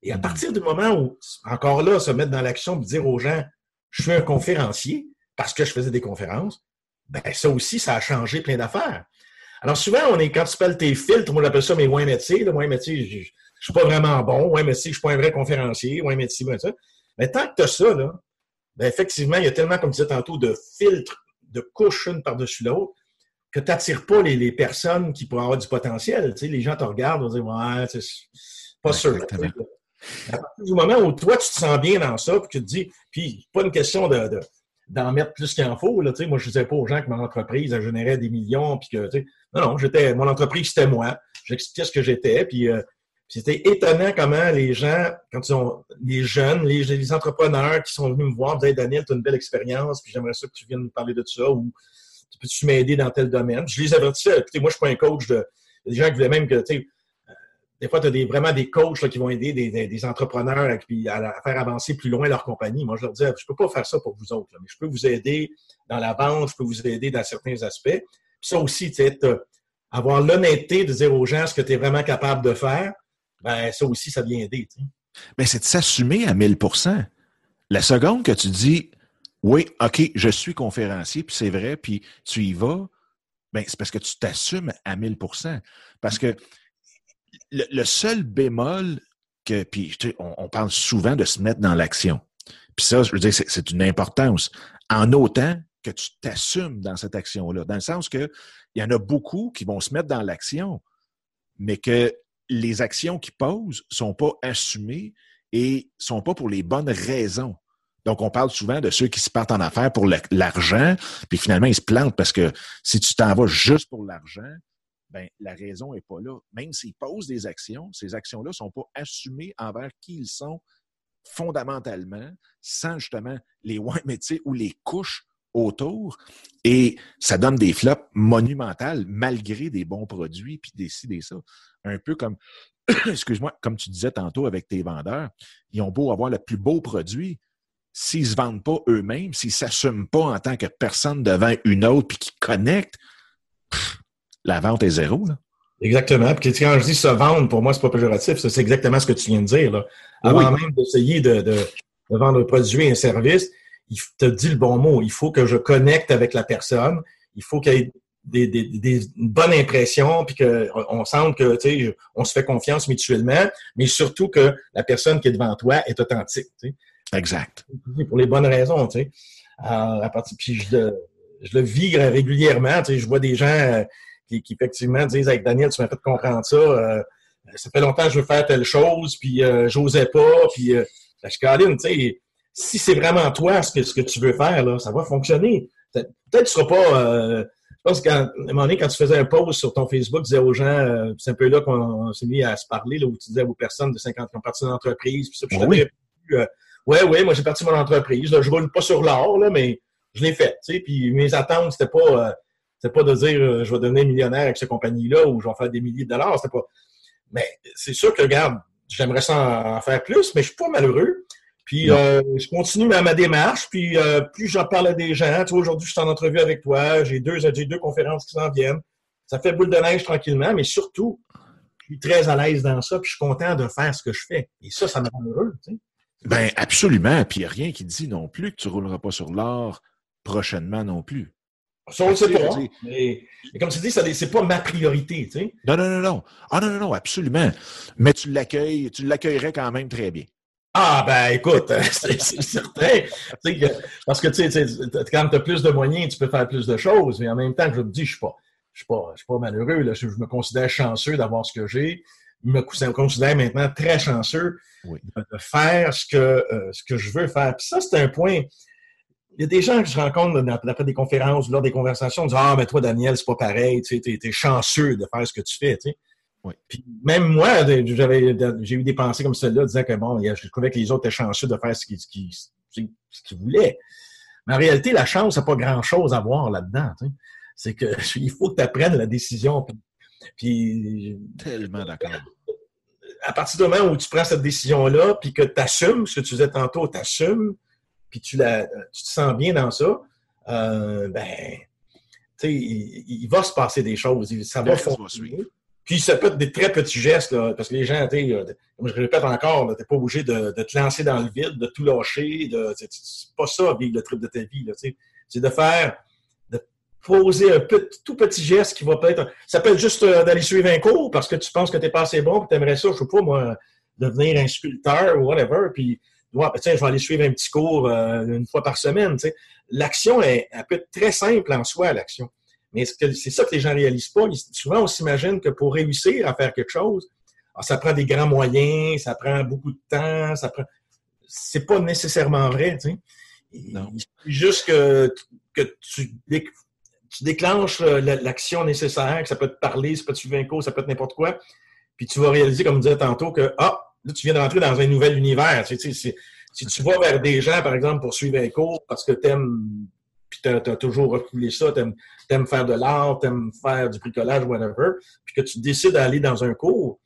Speaker 2: Et à hmm. partir du moment où, encore là, se mettre dans l'action et dire aux gens je suis un conférencier parce que je faisais des conférences, ben ça aussi, ça a changé plein d'affaires. Alors souvent, on est, quand tu parles tes filtres, on appelle ça mes moins métiers. Le moins métier, je, ne suis pas vraiment bon. Ouais, métier, je suis pas un vrai conférencier. Ouais, métier, ça. Mais tant que tu as ça, là, ben effectivement, il y a tellement, comme tu disais tantôt, de filtres, de couches une par-dessus l'autre, que tu n'attires pas les, personnes qui pourraient avoir du potentiel. Tu sais, les gens te regardent, vont dire Ouais, c'est pas sûr. À partir du moment où toi, tu te sens bien dans ça, puis tu te dis, puis pas une question de, d'en mettre plus qu'il en faut. Là, moi, je ne disais pas aux gens que mon entreprise générait des millions. Puis que, non, non, j'étais, mon entreprise, c'était moi. J'expliquais ce que j'étais. Puis euh, c'était étonnant comment les gens, quand ils ont les jeunes, les, entrepreneurs qui sont venus me voir, me disaient Daniel, tu as une belle expérience, puis j'aimerais ça que tu viennes me parler de ça, ou tu peux-tu m'aider dans tel domaine? Je les avertissais, écoutez, moi, je suis pas un coach de. des gens qui voulaient même que, tu sais, des fois, tu as des, vraiment des coachs qui vont aider des, des, entrepreneurs à, à, faire avancer plus loin leur compagnie. Moi, je leur disais, je peux pas faire ça pour vous autres, mais je peux vous aider dans la vente, je peux vous aider dans certains aspects. Puis ça aussi, tu avoir l'honnêteté de dire aux gens ce que tu es vraiment capable de faire, ben ça aussi, ça vient aider.
Speaker 1: Mais c'est de s'assumer à 1000% La seconde que tu dis, oui, OK, je suis conférencier, puis c'est vrai, puis tu y vas, ben, c'est parce que tu t'assumes à 1000% Parce que le, seul bémol que, puis on, on, parle souvent de se mettre dans l'action. Puis ça, je veux dire, c'est une importance. En autant que tu t'assumes dans cette action-là. Dans le sens que il y en a beaucoup qui vont se mettre dans l'action, mais que les actions qu'ils posent sont pas assumées et sont pas pour les bonnes raisons. Donc, on parle souvent de ceux qui se partent en affaires pour l'argent, puis finalement, ils se plantent parce que si tu t'en vas juste pour l'argent, ben, la raison est pas là. Même s'ils posent des actions, ces actions-là sont pas assumées envers qui ils sont fondamentalement, sans justement les ouais, métiers ou les couches autour et ça donne des flops monumentales malgré des bons produits puis décider ça. Un peu comme, [COUGHS] excuse-moi, comme tu disais tantôt avec tes vendeurs, ils ont beau avoir le plus beau produit, s'ils ne se vendent pas eux-mêmes, s'ils ne s'assument pas en tant que personne devant une autre puis qu'ils connectent, la vente est zéro. Là.
Speaker 2: Exactement. Puis quand je dis se vendre, pour moi, c'est pas péjoratif. C'est exactement ce que tu viens de dire. Là. Avant même d'essayer de, de, de, vendre un produit et un service, il te dit le bon mot. Il faut que je connecte avec la personne. Il faut qu'il y ait des, des, des, une bonne impression, puis qu'on sente que, tu sais, on se fait confiance mutuellement, mais surtout que la personne qui est devant toi est authentique. Tu sais.
Speaker 1: Exact.
Speaker 2: Pour les bonnes raisons, tu sais. à partir, puis je le, je le vis régulièrement. Tu sais, je vois des gens euh, qui, qui, effectivement disent avec Daniel, tu m'as fait comprendre ça. Euh, ça fait longtemps que je veux faire telle chose, puis euh, j'osais pas, puis euh, ben, je tu sais si c'est vraiment toi ce que, ce que tu veux faire, là, ça va fonctionner. Peut-être que tu seras pas. Euh, je pense qu'à un moment donné, quand tu faisais un post sur ton Facebook, tu disais aux gens, euh, c'est un peu là qu'on s'est mis à se parler, là, où tu disais aux personnes de 50 qui ont parti de l'entreprise. Puis ça, puis oui. Euh, ouais, ouais, moi j'ai parti de mon entreprise. Là, je roule pas sur l'or, là, mais je l'ai fait. Tu sais, puis mes attentes, c'était pas, c'était pas de dire je vais devenir millionnaire avec cette compagnie-là ou je vais faire des milliers de dollars. C'était pas. Mais c'est sûr que, regarde, j'aimerais ça en, faire plus, mais je suis pas malheureux. Puis euh, je continue ma, ma démarche, puis euh, plus j'en parle à des gens. Tu vois, aujourd'hui, je suis en entrevue avec toi, j'ai deux, j'ai deux conférences qui s'en viennent. Ça fait boule de neige tranquillement, mais surtout, je suis très à l'aise dans ça, puis je suis content de faire ce que je fais. Et ça, ça me rend heureux. Tu sais.
Speaker 1: Ben absolument. Puis il n'y a rien qui dit non plus que tu ne rouleras pas sur l'or prochainement non plus.
Speaker 2: Ça, on le sait pas. Mais, comme tu dis, ce n'est pas ma priorité. Tu sais.
Speaker 1: Non, non, non, non. Ah non, non, non, absolument. Mais tu l'accueilles, tu l'accueillerais quand même très bien.
Speaker 2: Ah, ben écoute, [LAUGHS] c'est certain. parce que tu sais, quand tu as plus de moyens, tu peux faire plus de choses. Mais en même temps, je me dis, je ne suis, pas, je suis pas malheureux. Là. Je, me considère chanceux d'avoir ce que j'ai. Je me considère maintenant très chanceux de, faire ce que, euh, ce que je veux faire. Puis ça, c'est un point. Il y a des gens que je rencontre après des conférences, lors des conversations, disent Ah, mais toi, Daniel, c'est pas pareil, tu es, chanceux de faire ce que tu fais. Tu sais. Puis même moi, j'avais, j'ai eu des pensées comme celle-là, disant que bon, je trouvais que les autres étaient chanceux de faire ce qu'ils, voulaient. Mais en réalité, la chance n'a pas grand-chose à voir là-dedans. C'est que [LAUGHS] il faut que tu apprennes la décision. Puis,
Speaker 1: Tellement d'accord.
Speaker 2: À partir du moment où tu prends cette décision-là, puis que tu assumes ce que tu disais tantôt, tu assumes, puis tu, la, tu te sens bien dans ça, euh, ben, tu sais, il, va se passer des choses. Ça va fonctionner. Puis ça peut être des très petits gestes, là, parce que les gens, euh, comme je répète encore, tu n'es pas obligé de, de, te lancer dans le vide, de tout lâcher. C'est pas ça, vivre le trip de ta vie. C'est de faire, de poser un petit, tout petit geste qui va peut-être. Ça peut être juste euh, d'aller suivre un cours parce que tu penses que tu n'es pas assez bon, tu aimerais ça, je sais pas, moi, devenir un sculpteur ou whatever. Puis, ouais, ben, tiens, je vais aller suivre un petit cours euh, une fois par semaine. L'action, est, elle peut être très simple en soi, l'action. Mais c'est ça que les gens ne réalisent pas. Souvent, on s'imagine que pour réussir à faire quelque chose, ah, ça prend des grands moyens, ça prend beaucoup de temps, ça prend. C'est pas nécessairement vrai. Tu sais. Non. juste que, que tu, tu déclenches l'action nécessaire, que ça peut te parler, ça peut te suivre un cours, ça peut être n'importe quoi. Puis tu vas réaliser, comme on disait tantôt, que ah, là, tu viens de rentrer dans un nouvel univers. Si, tu vas vers des gens, par exemple, pour suivre un cours parce que tu aimes puis tu as, toujours reculé ça, tu aimes, faire de l'art, tu aimes faire du bricolage, whatever, puis que tu décides d'aller dans un cours,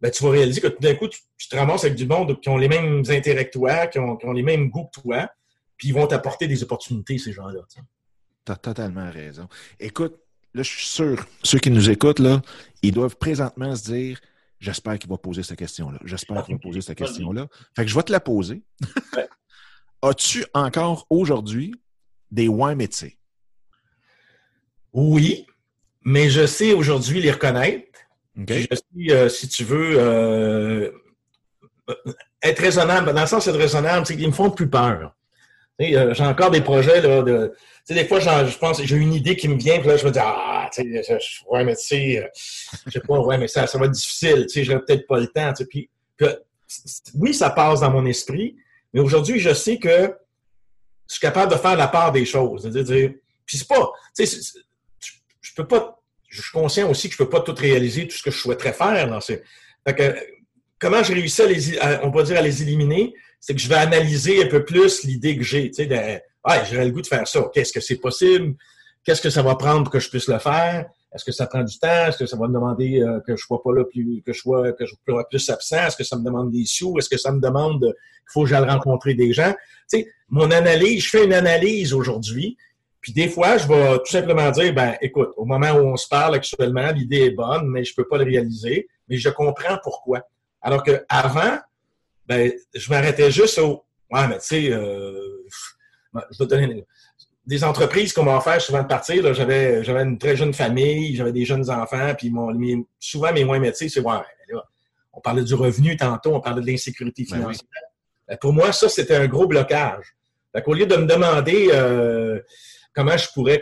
Speaker 2: ben, tu vas réaliser que tout d'un coup, tu, te ramasses avec du monde qui ont les mêmes intérêts que toi, qui ont, les mêmes goûts que toi, puis ils vont t'apporter des opportunités, ces gens-là.
Speaker 1: Tu as totalement raison. Écoute, là, je suis sûr, ceux qui nous écoutent, là, ils doivent présentement se dire J'espère qu'il va poser cette question-là. J'espère qu'il va poser cette [LAUGHS] question-là. Fait que je vais te la poser. [LAUGHS] As-tu encore aujourd'hui des ouais métiers?
Speaker 2: Oui, mais je sais aujourd'hui les reconnaître. Je sais, euh, si tu veux, euh, être raisonnable. Dans le sens d'être raisonnable, c'est qu'ils me font plus peur. Euh, j'ai encore des projets là, de. Des fois, je pense, j'ai une idée qui me vient, puis là, je me dis, ah, tu sais, ouais, mais tu sais, je sais pas, ouais, mais ça, ça va être difficile, tu sais, j'aurais peut-être pas le temps, tu sais. Puis, oui, ça passe dans mon esprit, mais aujourd'hui, je sais que je suis capable de faire la part des choses. C'est-à-dire, puis c'est pas, tu sais, je peux pas, je suis conscient aussi que je peux pas tout réaliser, tout ce que je souhaiterais faire. Fait que, comment je réussis à les, on va dire, à les éliminer, c'est que je vais analyser un peu plus l'idée que j'ai, tu sais, ah, j'aurais le goût de faire ça. Qu'est-ce que c'est possible? Qu'est-ce que ça va prendre pour que je puisse le faire? Est-ce que ça prend du temps? Est-ce que ça va me demander euh, que je sois pas là plus, que je sois, que je sois plus absent? Est-ce que ça me demande des sous? Est-ce que ça me demande qu'il faut que j'aille rencontrer des gens? Tu sais, mon analyse, je fais une analyse aujourd'hui. Puis des fois, je vais tout simplement dire, ben, écoute, au moment où on se parle actuellement, l'idée est bonne, mais je peux pas le réaliser, mais je comprends pourquoi. Alors que avant, ben, je m'arrêtais juste au, ouais, mais tu sais, euh, je vais te donner une des entreprises qu'on m'a offert souvent de partir. J'avais, j'avais une très jeune famille, j'avais des jeunes enfants, puis mon, souvent mes moins métiers, c'est ouais, on parlait du revenu tantôt, on parlait de l'insécurité ben financière. Ben, pour moi, ça, c'était un gros blocage. Au lieu de me demander euh, comment je pourrais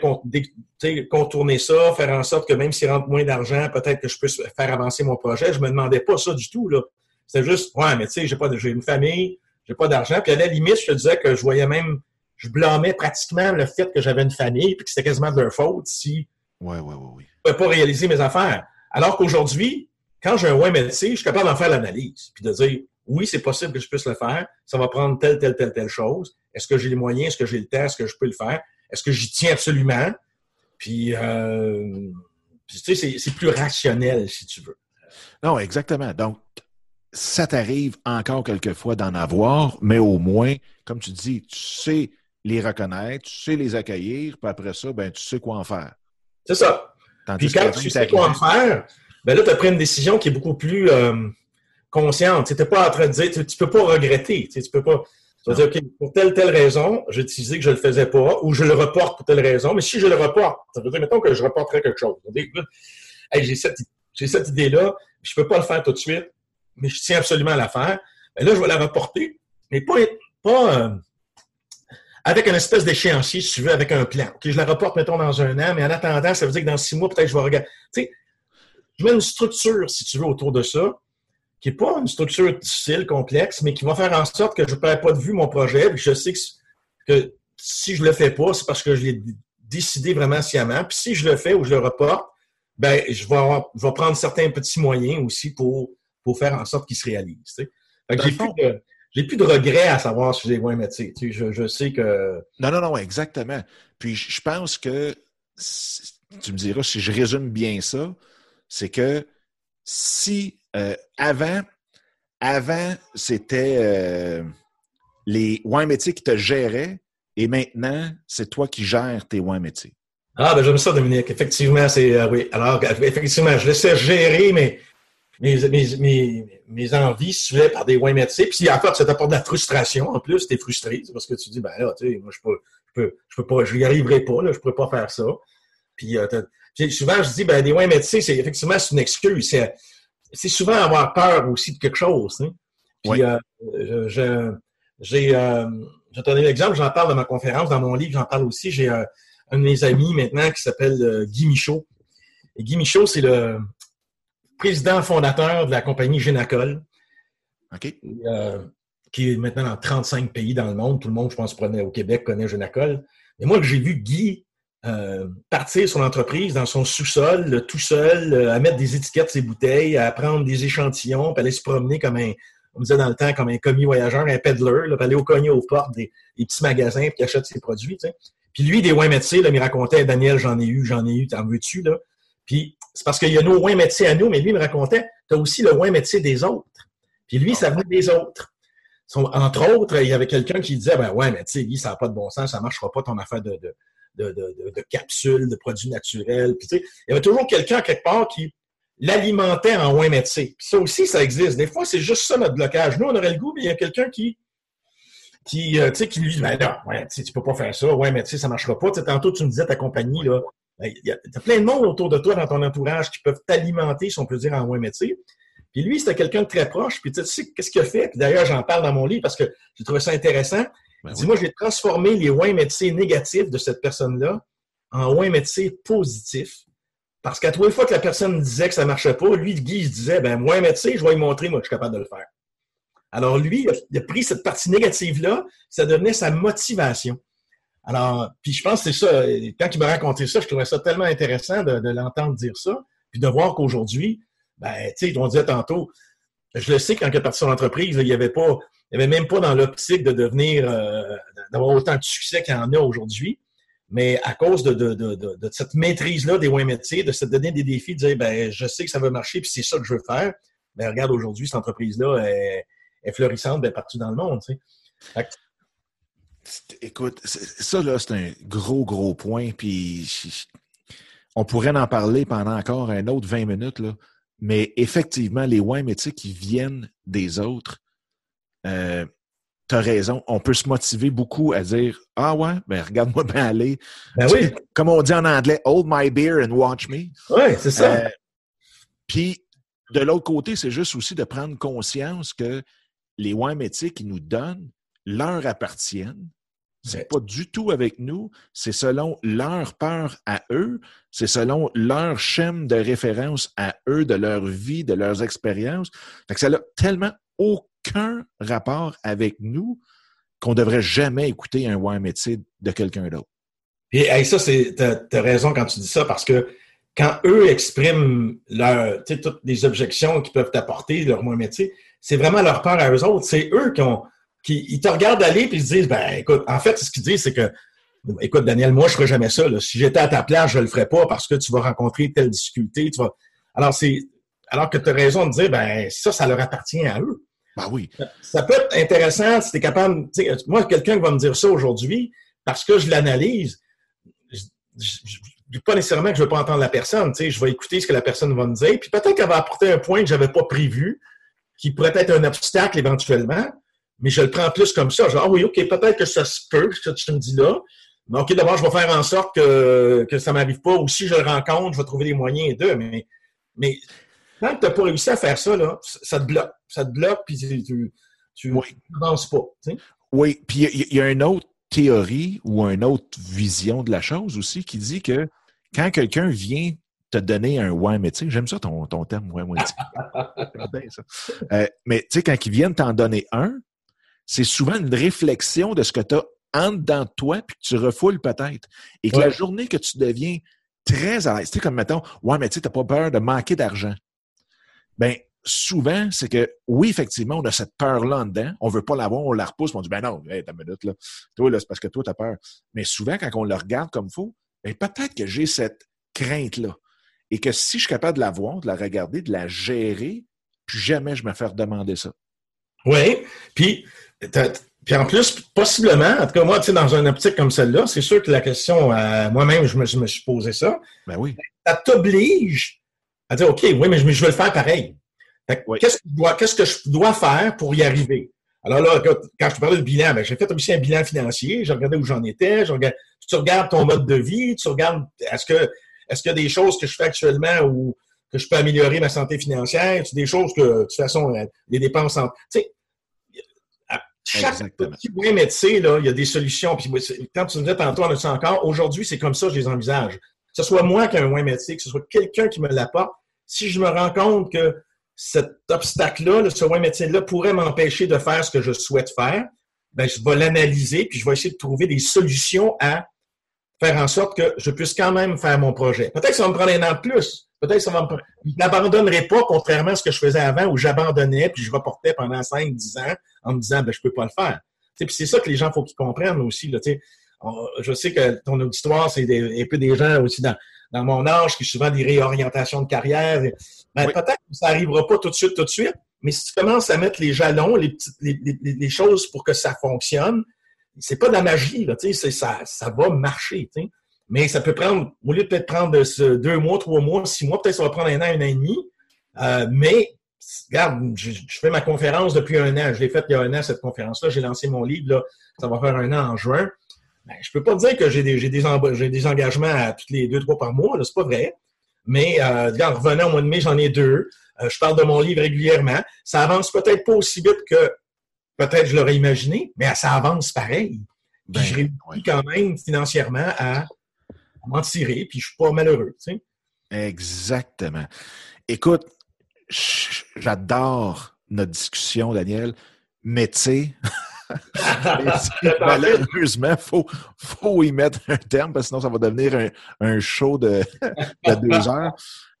Speaker 2: contourner ça, faire en sorte que même s'il rentre moins d'argent, peut-être que je puisse faire avancer mon projet, je me demandais pas ça du tout. Là. C'était juste, ouais, mais tu sais, j'ai pas, j'ai une famille, j'ai pas d'argent. Puis à la limite, je te disais que je voyais même je blâmais pratiquement le fait que j'avais une famille puis que c'était quasiment de leur faute si
Speaker 1: ouais, ouais, ouais, oui.
Speaker 2: je ne pouvais pas réaliser mes affaires. Alors qu'aujourd'hui, quand j'ai un médecin, je suis capable d'en faire l'analyse puis de dire oui, c'est possible que je puisse le faire, ça va prendre telle, telle, telle, telle chose. Est-ce que j'ai les moyens? Est-ce que j'ai le temps? Est-ce que je peux le faire? Est-ce que j'y tiens absolument? Puis, euh, tu sais, c'est plus rationnel, si tu veux.
Speaker 1: Non, exactement. Donc, ça t'arrive encore quelquefois d'en avoir, mais au moins, comme tu dis, tu sais les reconnaître, tu sais les accueillir, puis après ça, ben, tu sais quoi en faire.
Speaker 2: C'est ça. puis quand tu sais quoi en faire, ben là, tu as pris une décision qui est beaucoup plus euh, consciente. Tu n'es pas en train de dire, tu ne peux pas regretter. Tu, peux pas. Tu dire, OK, pour telle, telle raison, j'ai décidé que je ne le faisais pas, ou je le reporte pour telle raison, mais si je le reporte, ça veut dire, mettons que je reporterais quelque chose. j'ai cette, cette idée-là, je ne peux pas le faire tout de suite, mais je tiens absolument à la faire. Ben là, je vais la reporter, mais pas, pas euh, avec une espèce d'échéancier, si tu veux, avec un plan. je la reporte, mettons, dans un an, mais en attendant, ça veut dire que dans six mois, peut-être je vais regarder. Tu sais, je mets une structure, si tu veux, autour de ça, qui n'est pas une structure difficile, complexe, mais qui va faire en sorte que je ne perds pas de vue mon projet, puis je sais que, si je ne le fais pas, c'est parce que je l'ai décidé vraiment sciemment. Puis si je le fais ou je le reporte, ben je vais, je vais prendre certains petits moyens aussi pour, pour faire en sorte qu'il se réalise. Tu sais. j'ai plus de, j'ai plus de regrets à savoir si j'ai moins métier. Tu sais, je, sais que.
Speaker 1: Non, non, non, exactement. Puis je pense que tu me diras si je résume bien ça, c'est que si euh, avant, avant, c'était euh, les wine métiers qui te géraient et maintenant, c'est toi qui gères tes wine métiers.
Speaker 2: Ah, ben j'aime ça, Dominique. Effectivement, c'est. Euh, oui. Alors, effectivement, je laissais gérer, mais mes, mes, mes, envies suivaient par des wins médecins. Puis en fait, ça t'apporte de la frustration. En plus, t'es frustré parce que tu dis, ben là, tu sais, moi, je peux, je peux, je peux pas, je n'y arriverai pas, là, je pourrais pas faire ça. Puis, euh, souvent, je dis, ben, des wins médecins, c'est effectivement, c'est une excuse. C'est, c'est souvent avoir peur aussi de quelque chose. Hein. Puis, euh, je, j'ai, euh, je te donner l'exemple, j'en parle dans ma conférence, dans mon livre, j'en parle aussi. J'ai un de mes amis maintenant qui s'appelle Guy Michaud. Et Guy Michaud, c'est le, président fondateur de la compagnie Génacol.
Speaker 1: OK.
Speaker 2: Euh, qui est maintenant dans 35 pays dans le monde. Tout le monde, je pense, prenait au Québec, connaît Genacol. Mais moi, j'ai vu Guy euh, partir son entreprise dans son sous-sol, tout seul, euh, à mettre des étiquettes ses bouteilles, à prendre des échantillons, puis aller se promener comme un, on me disait dans le temps, comme un commis voyageur, un peddler, là, puis aller au cogner aux portes des, petits magasins, puis achète ses produits. Puis lui, des métiers, là, il me racontait, Daniel, j'en ai eu, j'en ai eu, t'en veux-tu, là? Puis c'est parce qu'il y a nos wins métiers à nous, mais lui, me racontait, t'as aussi le win métier des autres. Puis lui, ça venait des autres. Entre autres, il y avait quelqu'un qui disait, ben ouais, mais tu sais, lui, ça n'a pas de bon sens, ça ne marchera pas ton affaire de, de de, de, capsules, de produits naturels. Puis, il y avait toujours quelqu'un quelque part qui l'alimentait en oin médecin. Puis ça aussi, ça existe. Des fois, c'est juste ça notre blocage. Nous, on aurait le goût, mais il y a quelqu'un qui qui, euh, qui lui dit, ben non, ouais, tu peux pas faire ça, ouais, mais tu sais, ça marchera pas. tantôt, tu me disais ta compagnie, là, il y a, plein de monde autour de toi, dans ton entourage, qui peuvent t'alimenter, si on peut dire, en oin médecin. Puis lui, c'était quelqu'un de très proche. Puis tu sais, qu'est-ce qu'il a fait? Puis d'ailleurs, j'en parle dans mon livre parce que j'ai trouvé ça intéressant. Ben Dis-moi, j'ai transformé les oins médecins négatifs de cette personne-là en oins médecins positifs. Parce qu'à trois fois que la personne disait que ça ne marchait pas, lui, Guy, il disait, ben, moi, médecin, je vais lui montrer, moi, que je suis capable de le faire. Alors, lui, il a pris cette partie négative-là, ça devenait sa motivation. Alors, puis je pense que c'est ça, quand il m'a raconté ça, je trouvais ça tellement intéressant de, l'entendre dire ça, puis de voir qu'aujourd'hui, ben, tu sais, on disait tantôt, je le sais, quand il est parti son entreprise, il n'y avait pas, il avait même pas dans l'optique de devenir, euh, d'avoir autant de succès qu'il y en a aujourd'hui. Mais à cause de, de, de, de cette maîtrise-là des moins métiers, de se donner des défis, de dire, ben, je sais que ça va marcher, puis c'est ça que je veux faire. Ben, regarde, aujourd'hui, cette entreprise-là est, est, florissante ben, partout dans le monde. Tu sais.
Speaker 1: Écoute, ça, là, c'est un gros, gros point. Puis on pourrait en parler pendant encore un autre 20 minutes, là. Mais effectivement, les ouais métiers qui viennent des autres, euh, tu as raison, on peut se motiver beaucoup à dire Ah ouais, ben regarde-moi bien aller.
Speaker 2: Ben oui.
Speaker 1: Comme on dit en anglais, hold my beer and watch me.
Speaker 2: Oui, c'est ça. Euh,
Speaker 1: puis de l'autre côté, c'est juste aussi de prendre conscience que les wine métiers qui nous donnent leur appartiennent. C'est pas du tout avec nous, c'est selon leur peur à eux, c'est selon leur chaîne de référence à eux, de leur vie, de leurs expériences. Fait que ça n'a tellement aucun rapport avec nous qu'on devrait jamais écouter un métier de quelqu'un d'autre.
Speaker 2: Et ça, c'est, as raison quand tu dis ça, parce que quand eux expriment leur, toutes les objections qu'ils peuvent apporter, leur moins métier, c'est vraiment leur peur à eux autres. C'est eux qui ont, qui, ils te regardent aller puis ils se disent, ben, écoute, en fait, ce qu'ils disent, c'est que, écoute, Daniel, moi, je ferais jamais ça. Si j'étais à ta place, je le ferais pas parce que tu vas rencontrer telle difficulté. Tu vas... Alors, c'est, alors que tu as raison de dire, ben, ça, ça leur appartient à eux.
Speaker 1: Ben oui.
Speaker 2: Ça peut être intéressant si tu es capable. Moi, quelqu'un va me dire ça aujourd'hui, parce que je l'analyse, je dis pas nécessairement que je ne veux pas entendre la personne. Je vais écouter ce que la personne va me dire. Puis peut-être qu'elle va apporter un point que je n'avais pas prévu, qui pourrait être un obstacle éventuellement, mais je le prends plus comme ça. Genre, ah oui, OK, peut-être que ça se peut, ce que tu me dis là. Mais OK, d'abord, je vais faire en sorte que, que ça ne m'arrive pas. Ou si je le rencontre, je vais trouver les moyens d'eux. Mais, mais quand tu n'as pas réussi à faire ça, là, ça te bloque. Ça te bloque, puis tu n'avances pas.
Speaker 1: Oui, puis il y, a une autre théorie ou une autre vision de la chose aussi qui dit que quand quelqu'un vient te donner un ouais métier, j'aime ça ton, ton terme ouais [LAUGHS] métier. euh, mais tu sais, quand ils viennent t'en donner un, c'est souvent une réflexion de ce que tu as en dedans de toi, puis que tu refoules peut-être. Et que la journée que tu deviens très à l'aise, tu sais, comme mettons, ouais, mais tu n'as pas peur de manquer d'argent ben souvent, c'est que oui, effectivement, on a cette peur-là en dedans, on veut pas l'avoir, on la repousse, on dit ben non, hey, ta minute là, toi là, c'est parce que toi tu as peur. Mais souvent, quand on le regarde comme faux, ben peut-être que j'ai cette crainte-là. Et que si je suis capable de la voir, de la regarder, de la gérer, plus jamais je me faire demander ça.
Speaker 2: Oui, puis, puis en plus, possiblement, en tout cas, moi, tu sais, dans une optique comme celle-là, c'est sûr que la question, euh, moi-même, je me, je me, suis posé ça.
Speaker 1: Ben oui.
Speaker 2: Ça t'oblige à dire, OK, oui, mais je, vais le faire pareil. Qu'est-ce que, je dois faire pour y arriver? Alors là, quand je te parlais de bilan, ben, j'ai fait aussi un bilan financier, j'ai regardé où j'en étais, tu regardes ton mode de vie, tu regardes est-ce que est-ce qu'il y a des choses que je fais actuellement ou que je peux améliorer ma santé financière, des choses que, de toute façon, euh, les dépenses en. Tu sais, chaque petit point métier, là, il y a des solutions. Puis quand tu me disais tantôt, on a encore, aujourd'hui, c'est comme ça que je les envisage. Que ce soit moi qui ai un moins métier, que ce soit quelqu'un qui me l'apporte, si je me rends compte que cet obstacle-là, ce loin médecin-là pourrait m'empêcher de faire ce que je souhaite faire, ben, je vais l'analyser puis je vais essayer de trouver des solutions à faire en sorte que je puisse quand même faire mon projet. Peut-être que ça va me prendre un an de plus. Peut-être que ça va me Je n'abandonnerai pas, contrairement à ce que je faisais avant, où j'abandonnais puis je reportais pendant 5, 10 ans en me disant, ben, je peux pas le faire. Puis c'est ça que les gens, faut qu'ils comprennent aussi. Là, je sais que ton auditoire, c'est un peu des gens aussi dans, dans mon âge qui souvent des réorientations de carrière. Ben, Peut-être que ça n'arrivera pas tout de suite, tout de suite, mais si tu commences à mettre les jalons, les, petites, les, les, les choses pour que ça fonctionne, c'est pas de la magie, là, ça, ça va marcher. sais. Mais ça peut prendre, au lieu de peut-être prendre deux mois, trois mois, six mois, peut-être ça va prendre un an, un an et demi. Euh, mais, regarde, je, je, fais ma conférence depuis un an. Je l'ai faite il y a un an, cette conférence-là. J'ai lancé mon livre, là, ça va faire un an en juin. Ben, je peux pas dire que j'ai des, j'ai des, des, engagements à toutes les deux, trois par mois. C'est pas vrai. Mais euh, regarde, revenant au mois de mai, j'en ai deux. Euh, je parle de mon livre régulièrement. Ça avance peut-être pas aussi vite que peut-être je l'aurais imaginé, mais ça avance pareil. Puis ben, je réussis quand même financièrement à, m'en tirer, puis je suis pas malheureux. Tu sais.
Speaker 1: Exactement. Écoute, j'adore notre discussion, Daniel, mais tu sais, [LAUGHS] [LAUGHS] malheureusement, il faut, faut y mettre un terme, parce que sinon ça va devenir un, un show de, de deux [LAUGHS] heures.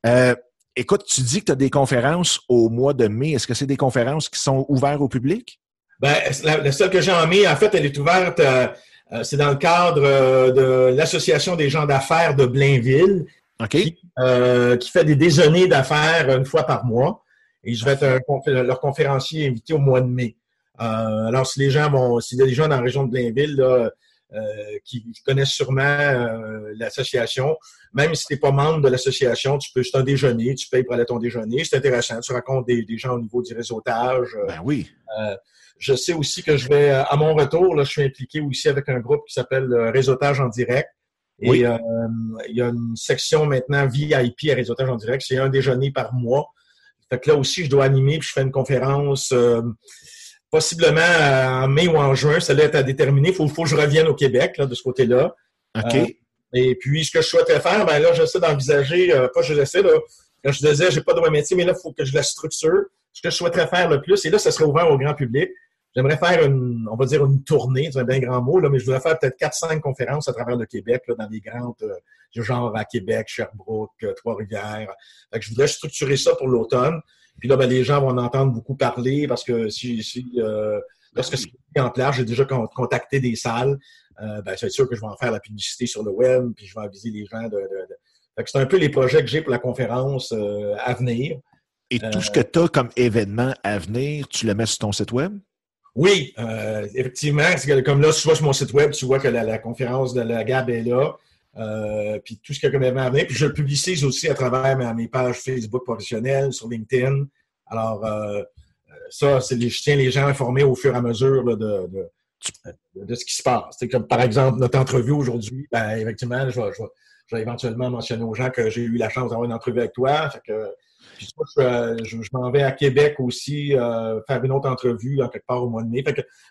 Speaker 1: Euh, écoute, tu dis que tu as des conférences au mois de mai. Est-ce que c'est des conférences qui sont ouvertes au public?
Speaker 2: Ben, la, seule que j'ai en mai, en fait, elle est ouverte. Euh, euh, c'est dans le cadre de l'Association des gens d'affaires de Blainville, qui, fait des déjeuners d'affaires une fois par mois. Et je vais être leur conférencier invité au mois de mai. alors, si les gens vont, s'il y a des gens dans la région de Blainville là, qui, connaissent sûrement l'association, même si tu n'es pas membre de l'association, tu peux juste un déjeuner, tu payes pour aller à ton déjeuner. C'est intéressant. Tu racontes des, des, gens au niveau du réseautage.
Speaker 1: Ben oui.
Speaker 2: Je sais aussi que je vais, euh, à mon retour, là, je suis impliqué aussi avec un groupe qui s'appelle euh, Réseautage en direct. Et euh, il y a une section maintenant VIP à Réseautage en direct. C'est un déjeuner par mois. Fait que là aussi, je dois animer, puis je fais une conférence possiblement en mai ou en juin. Ça doit être à déterminer. Il faut, faut, que je revienne au Québec là, de ce côté-là.
Speaker 1: OK.
Speaker 2: et puis, ce que je souhaiterais faire, ben là, j'essaie d'envisager, pas je l'essaie, là, quand je disais, j'ai pas de métier, mais là, il faut que je la structure. Ce que je souhaiterais faire le plus, et là, ça serait ouvert au grand public, J'aimerais faire une, on va dire une tournée, c'est un bien grand mot, là, mais je voudrais faire peut-être 4-5 conférences à travers le Québec, là, dans des grandes, euh, genre à Québec, Sherbrooke, euh, Trois-Rivières. Fait que je voudrais structurer ça pour l'automne. Puis là, ben, les gens vont en entendre beaucoup parler parce que si, si euh, lorsque c'est en place, j'ai déjà contacté des salles. Euh, ben, c'est sûr que je vais en faire la publicité sur le web, puis je vais aviser les gens de. de, de... Fait que c'est un peu les projets que j'ai pour la conférence euh, à venir.
Speaker 1: Et tout ce que tu as comme événement à venir, tu le mets sur ton site web?
Speaker 2: Oui, euh, effectivement. Comme là, tu vois sur mon site web, tu vois que la, conférence de la GAB est là. Euh, puis tout ce qu'il y a comme événement. Puis je le publicise aussi à travers mes, pages Facebook professionnelles, sur LinkedIn. Alors, euh, ça, c'est je tiens les gens informés au fur et à mesure de, de, de, ce qui se passe. C'est comme par exemple notre entrevue aujourd'hui, ben, effectivement, je vais, je, vais, éventuellement mentionner aux gens que j'ai eu la chance d'avoir une entrevue avec toi. Fait que, puis je, je, m'en vais à Québec aussi euh, faire une autre entrevue en quelque part au mois de mai.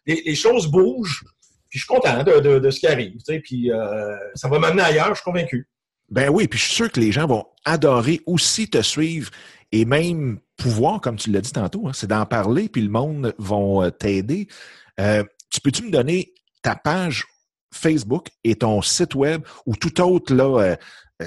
Speaker 2: Les, choses bougent. Puis je suis content de, de, ce qui arrive. Tu sais, puis euh, ça va m'amener ailleurs, je suis convaincu.
Speaker 1: Ben oui, puis je suis sûr que les gens vont adorer aussi te suivre et même pouvoir, comme tu l'as dit tantôt, hein, c'est d'en parler, puis le monde va euh, t'aider. Tu peux-tu me donner ta page Facebook et ton site web ou tout autre, là,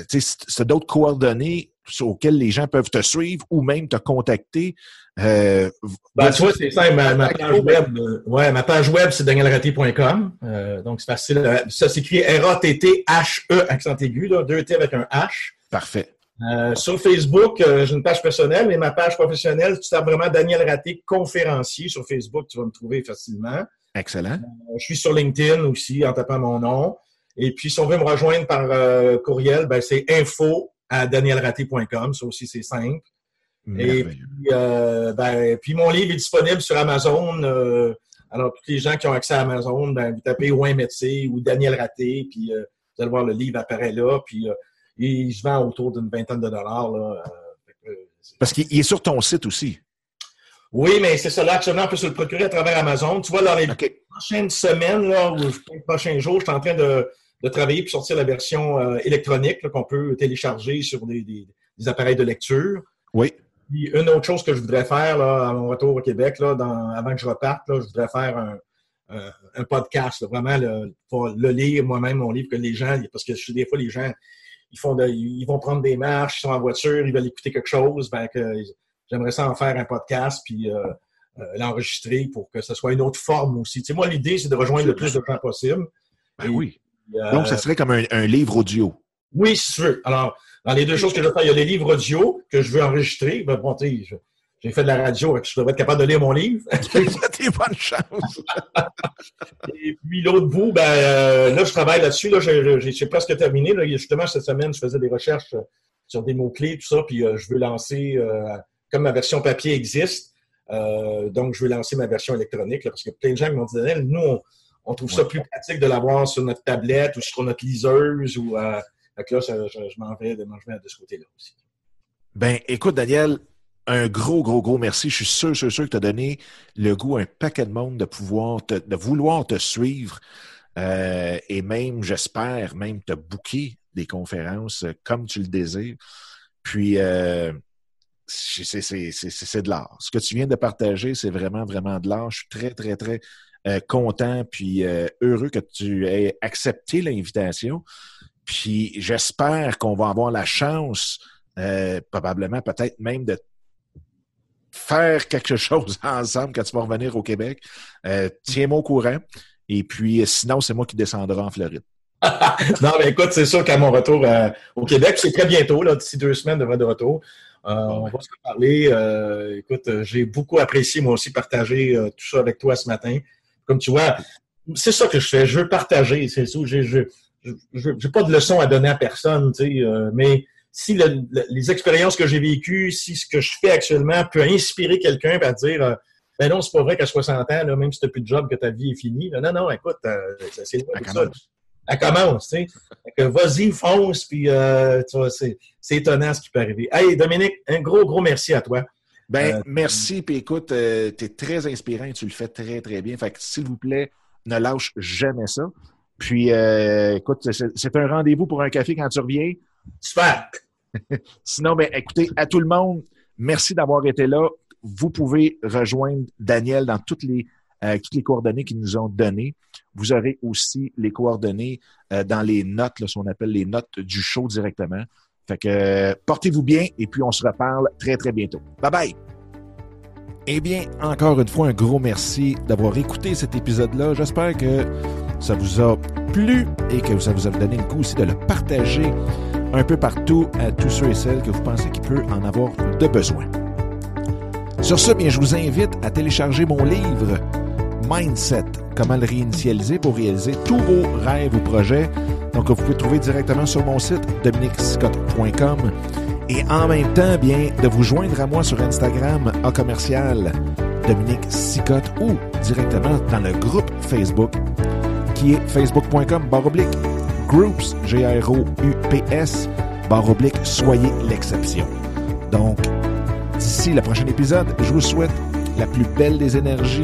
Speaker 1: tu sais, d'autres coordonnées auxquelles les gens peuvent te suivre ou même te contacter.
Speaker 2: Euh, ben, tu vois, c'est simple. Ma, page web, euh, ouais, ma page web, c'est danielraté.com. Euh, donc, c'est facile. Euh, ça s'écrit R-A-T-T-H-E, accent aigu, là, deux T avec un H.
Speaker 1: Parfait.
Speaker 2: Euh, sur Facebook, j'ai une page personnelle, mais ma page professionnelle, tu tapes vraiment Daniel Raté, conférencier sur Facebook, tu vas me trouver facilement.
Speaker 1: Excellent.
Speaker 2: je suis sur LinkedIn aussi en tapant mon nom. Et puis, si on veut me rejoindre par courriel, ben, c'est info à danielraté.com. Ça aussi, c'est simple. Et puis, euh, ben, puis, mon livre est disponible sur Amazon. Euh, alors, tous les gens qui ont accès à Amazon, ben, vous tapez Ouin Métier ou Daniel Raté, puis euh, vous allez voir le livre apparaît là. Puis, il se vend autour d'une vingtaine de dollars. Là,
Speaker 1: Parce qu'il est sur ton site aussi.
Speaker 2: Oui, mais c'est ça. Là, actuellement, on peut se le procurer à travers Amazon. Tu vois, dans les prochaines semaines, là, ou les prochains jours, je suis en train de de travailler pour sortir la version euh, électronique qu'on peut télécharger sur des, appareils de lecture.
Speaker 1: Oui.
Speaker 2: Puis une autre chose que je voudrais faire là, à mon retour au Québec, là, dans, avant que je reparte, là, je voudrais faire un, un, podcast, vraiment le, le lire moi-même, mon livre, que les gens, parce que je des fois, les gens, ils font ils vont prendre des marches, ils sont en voiture, ils veulent écouter quelque chose, ben que j'aimerais ça en faire un podcast, puis euh, euh, l'enregistrer pour que ce soit une autre forme aussi. Tu sais, moi, l'idée, c'est de rejoindre le plus de gens possible.
Speaker 1: Ben oui. Euh, Donc, ça serait comme un, livre audio.
Speaker 2: Oui, si tu veux. Alors, dans les deux choses que je veux faire, il y a les livres audio que je veux enregistrer. Ben, bon, j'ai fait de la radio, je devrais être capable de lire mon livre. [LAUGHS]
Speaker 1: T'es bonne chance.
Speaker 2: Et puis l'autre bout, ben euh, là, je travaille là-dessus. Là, j'ai presque terminé. Là. Justement, cette semaine, je faisais des recherches sur des mots-clés, tout ça, puis je veux lancer, comme ma version papier existe, euh, donc, je vais lancer ma version électronique parce que plein de gens m'ont dit nous, on, trouve ça plus pratique de l'avoir sur notre tablette ou sur notre liseuse. Ou, euh, là, je, m'en vais, de ce côté-là aussi.
Speaker 1: Ben, écoute, Daniel, un gros, gros, gros merci. Je suis sûr, sûr, sûr que tu as donné le goût à un paquet de monde de pouvoir de vouloir te suivre. Euh, et même, j'espère, même te booker des conférences comme tu le désires. Puis, c'est de l'art. Ce que tu viens de partager, c'est vraiment, vraiment de l'art. Je suis très, très, très euh, content puis euh, heureux que tu aies accepté l'invitation. Puis j'espère qu'on va avoir la chance, euh, probablement peut-être même de faire quelque [LAUGHS] chose ensemble quand tu vas revenir au Québec. Tiens-moi au courant. Et puis sinon, c'est moi qui descendrai en Floride. [LAUGHS]
Speaker 2: non, mais écoute, c'est sûr qu'à mon retour au Québec, c'est très bientôt, d'ici deux semaines de de retour. Euh, on va se parler. Euh, écoute, j'ai beaucoup apprécié, moi aussi, partager tout ça avec toi ce matin. Comme tu vois, c'est ça que je fais. Je veux partager. C'est ça. Je n'ai pas de leçon à donner à personne, tu sais, mais si les expériences que j'ai vécues, si ce que je fais actuellement peut inspirer quelqu'un à dire ben non, c'est pas vrai qu'à 60 ans, là, même si tu n'as plus de job, que ta vie est finie. non, non, écoute, c'est ça elle commence, tu sais. Vas-y, fonce, puis euh, c'est, étonnant ce qui peut arriver. Hey, Dominique, un gros, gros merci à toi.
Speaker 1: Ben, euh, merci, puis écoute, euh, tu es très inspirant et tu le fais très, très bien. Fait que, s'il vous plaît, ne lâche jamais ça. Puis, écoute, c'est, un rendez-vous pour un café quand tu reviens.
Speaker 2: Super! [LAUGHS]
Speaker 1: Sinon, ben, écoutez, à tout le monde, merci d'avoir été là. Vous pouvez rejoindre Daniel dans toutes les euh, toutes les coordonnées qu'ils nous ont données. Vous aurez aussi les coordonnées euh, dans les notes, ce qu'on appelle les notes du show directement. Fait que euh, portez-vous bien et puis on se reparle très très bientôt. Bye bye. Eh bien, encore une fois, un gros merci d'avoir écouté cet épisode-là. J'espère que ça vous a plu et que ça vous a donné le coup aussi de le partager un peu partout à tous ceux et celles que vous pensez qu'il peut en avoir de besoin. Sur ce, bien, je vous invite à télécharger mon livre Mindset, comment le réinitialiser pour réaliser tous vos rêves ou projets. Donc, vous pouvez trouver directement sur mon site dominicscott.com et en même temps, bien, de vous joindre à moi sur Instagram en commercial Dominique Sicotte ou directement dans le groupe Facebook qui est facebook.com baroblique groups, G-R-O-U-P-S, baroblique, soyez l'exception. Donc, d'ici le prochain épisode, je vous souhaite la plus belle des énergies,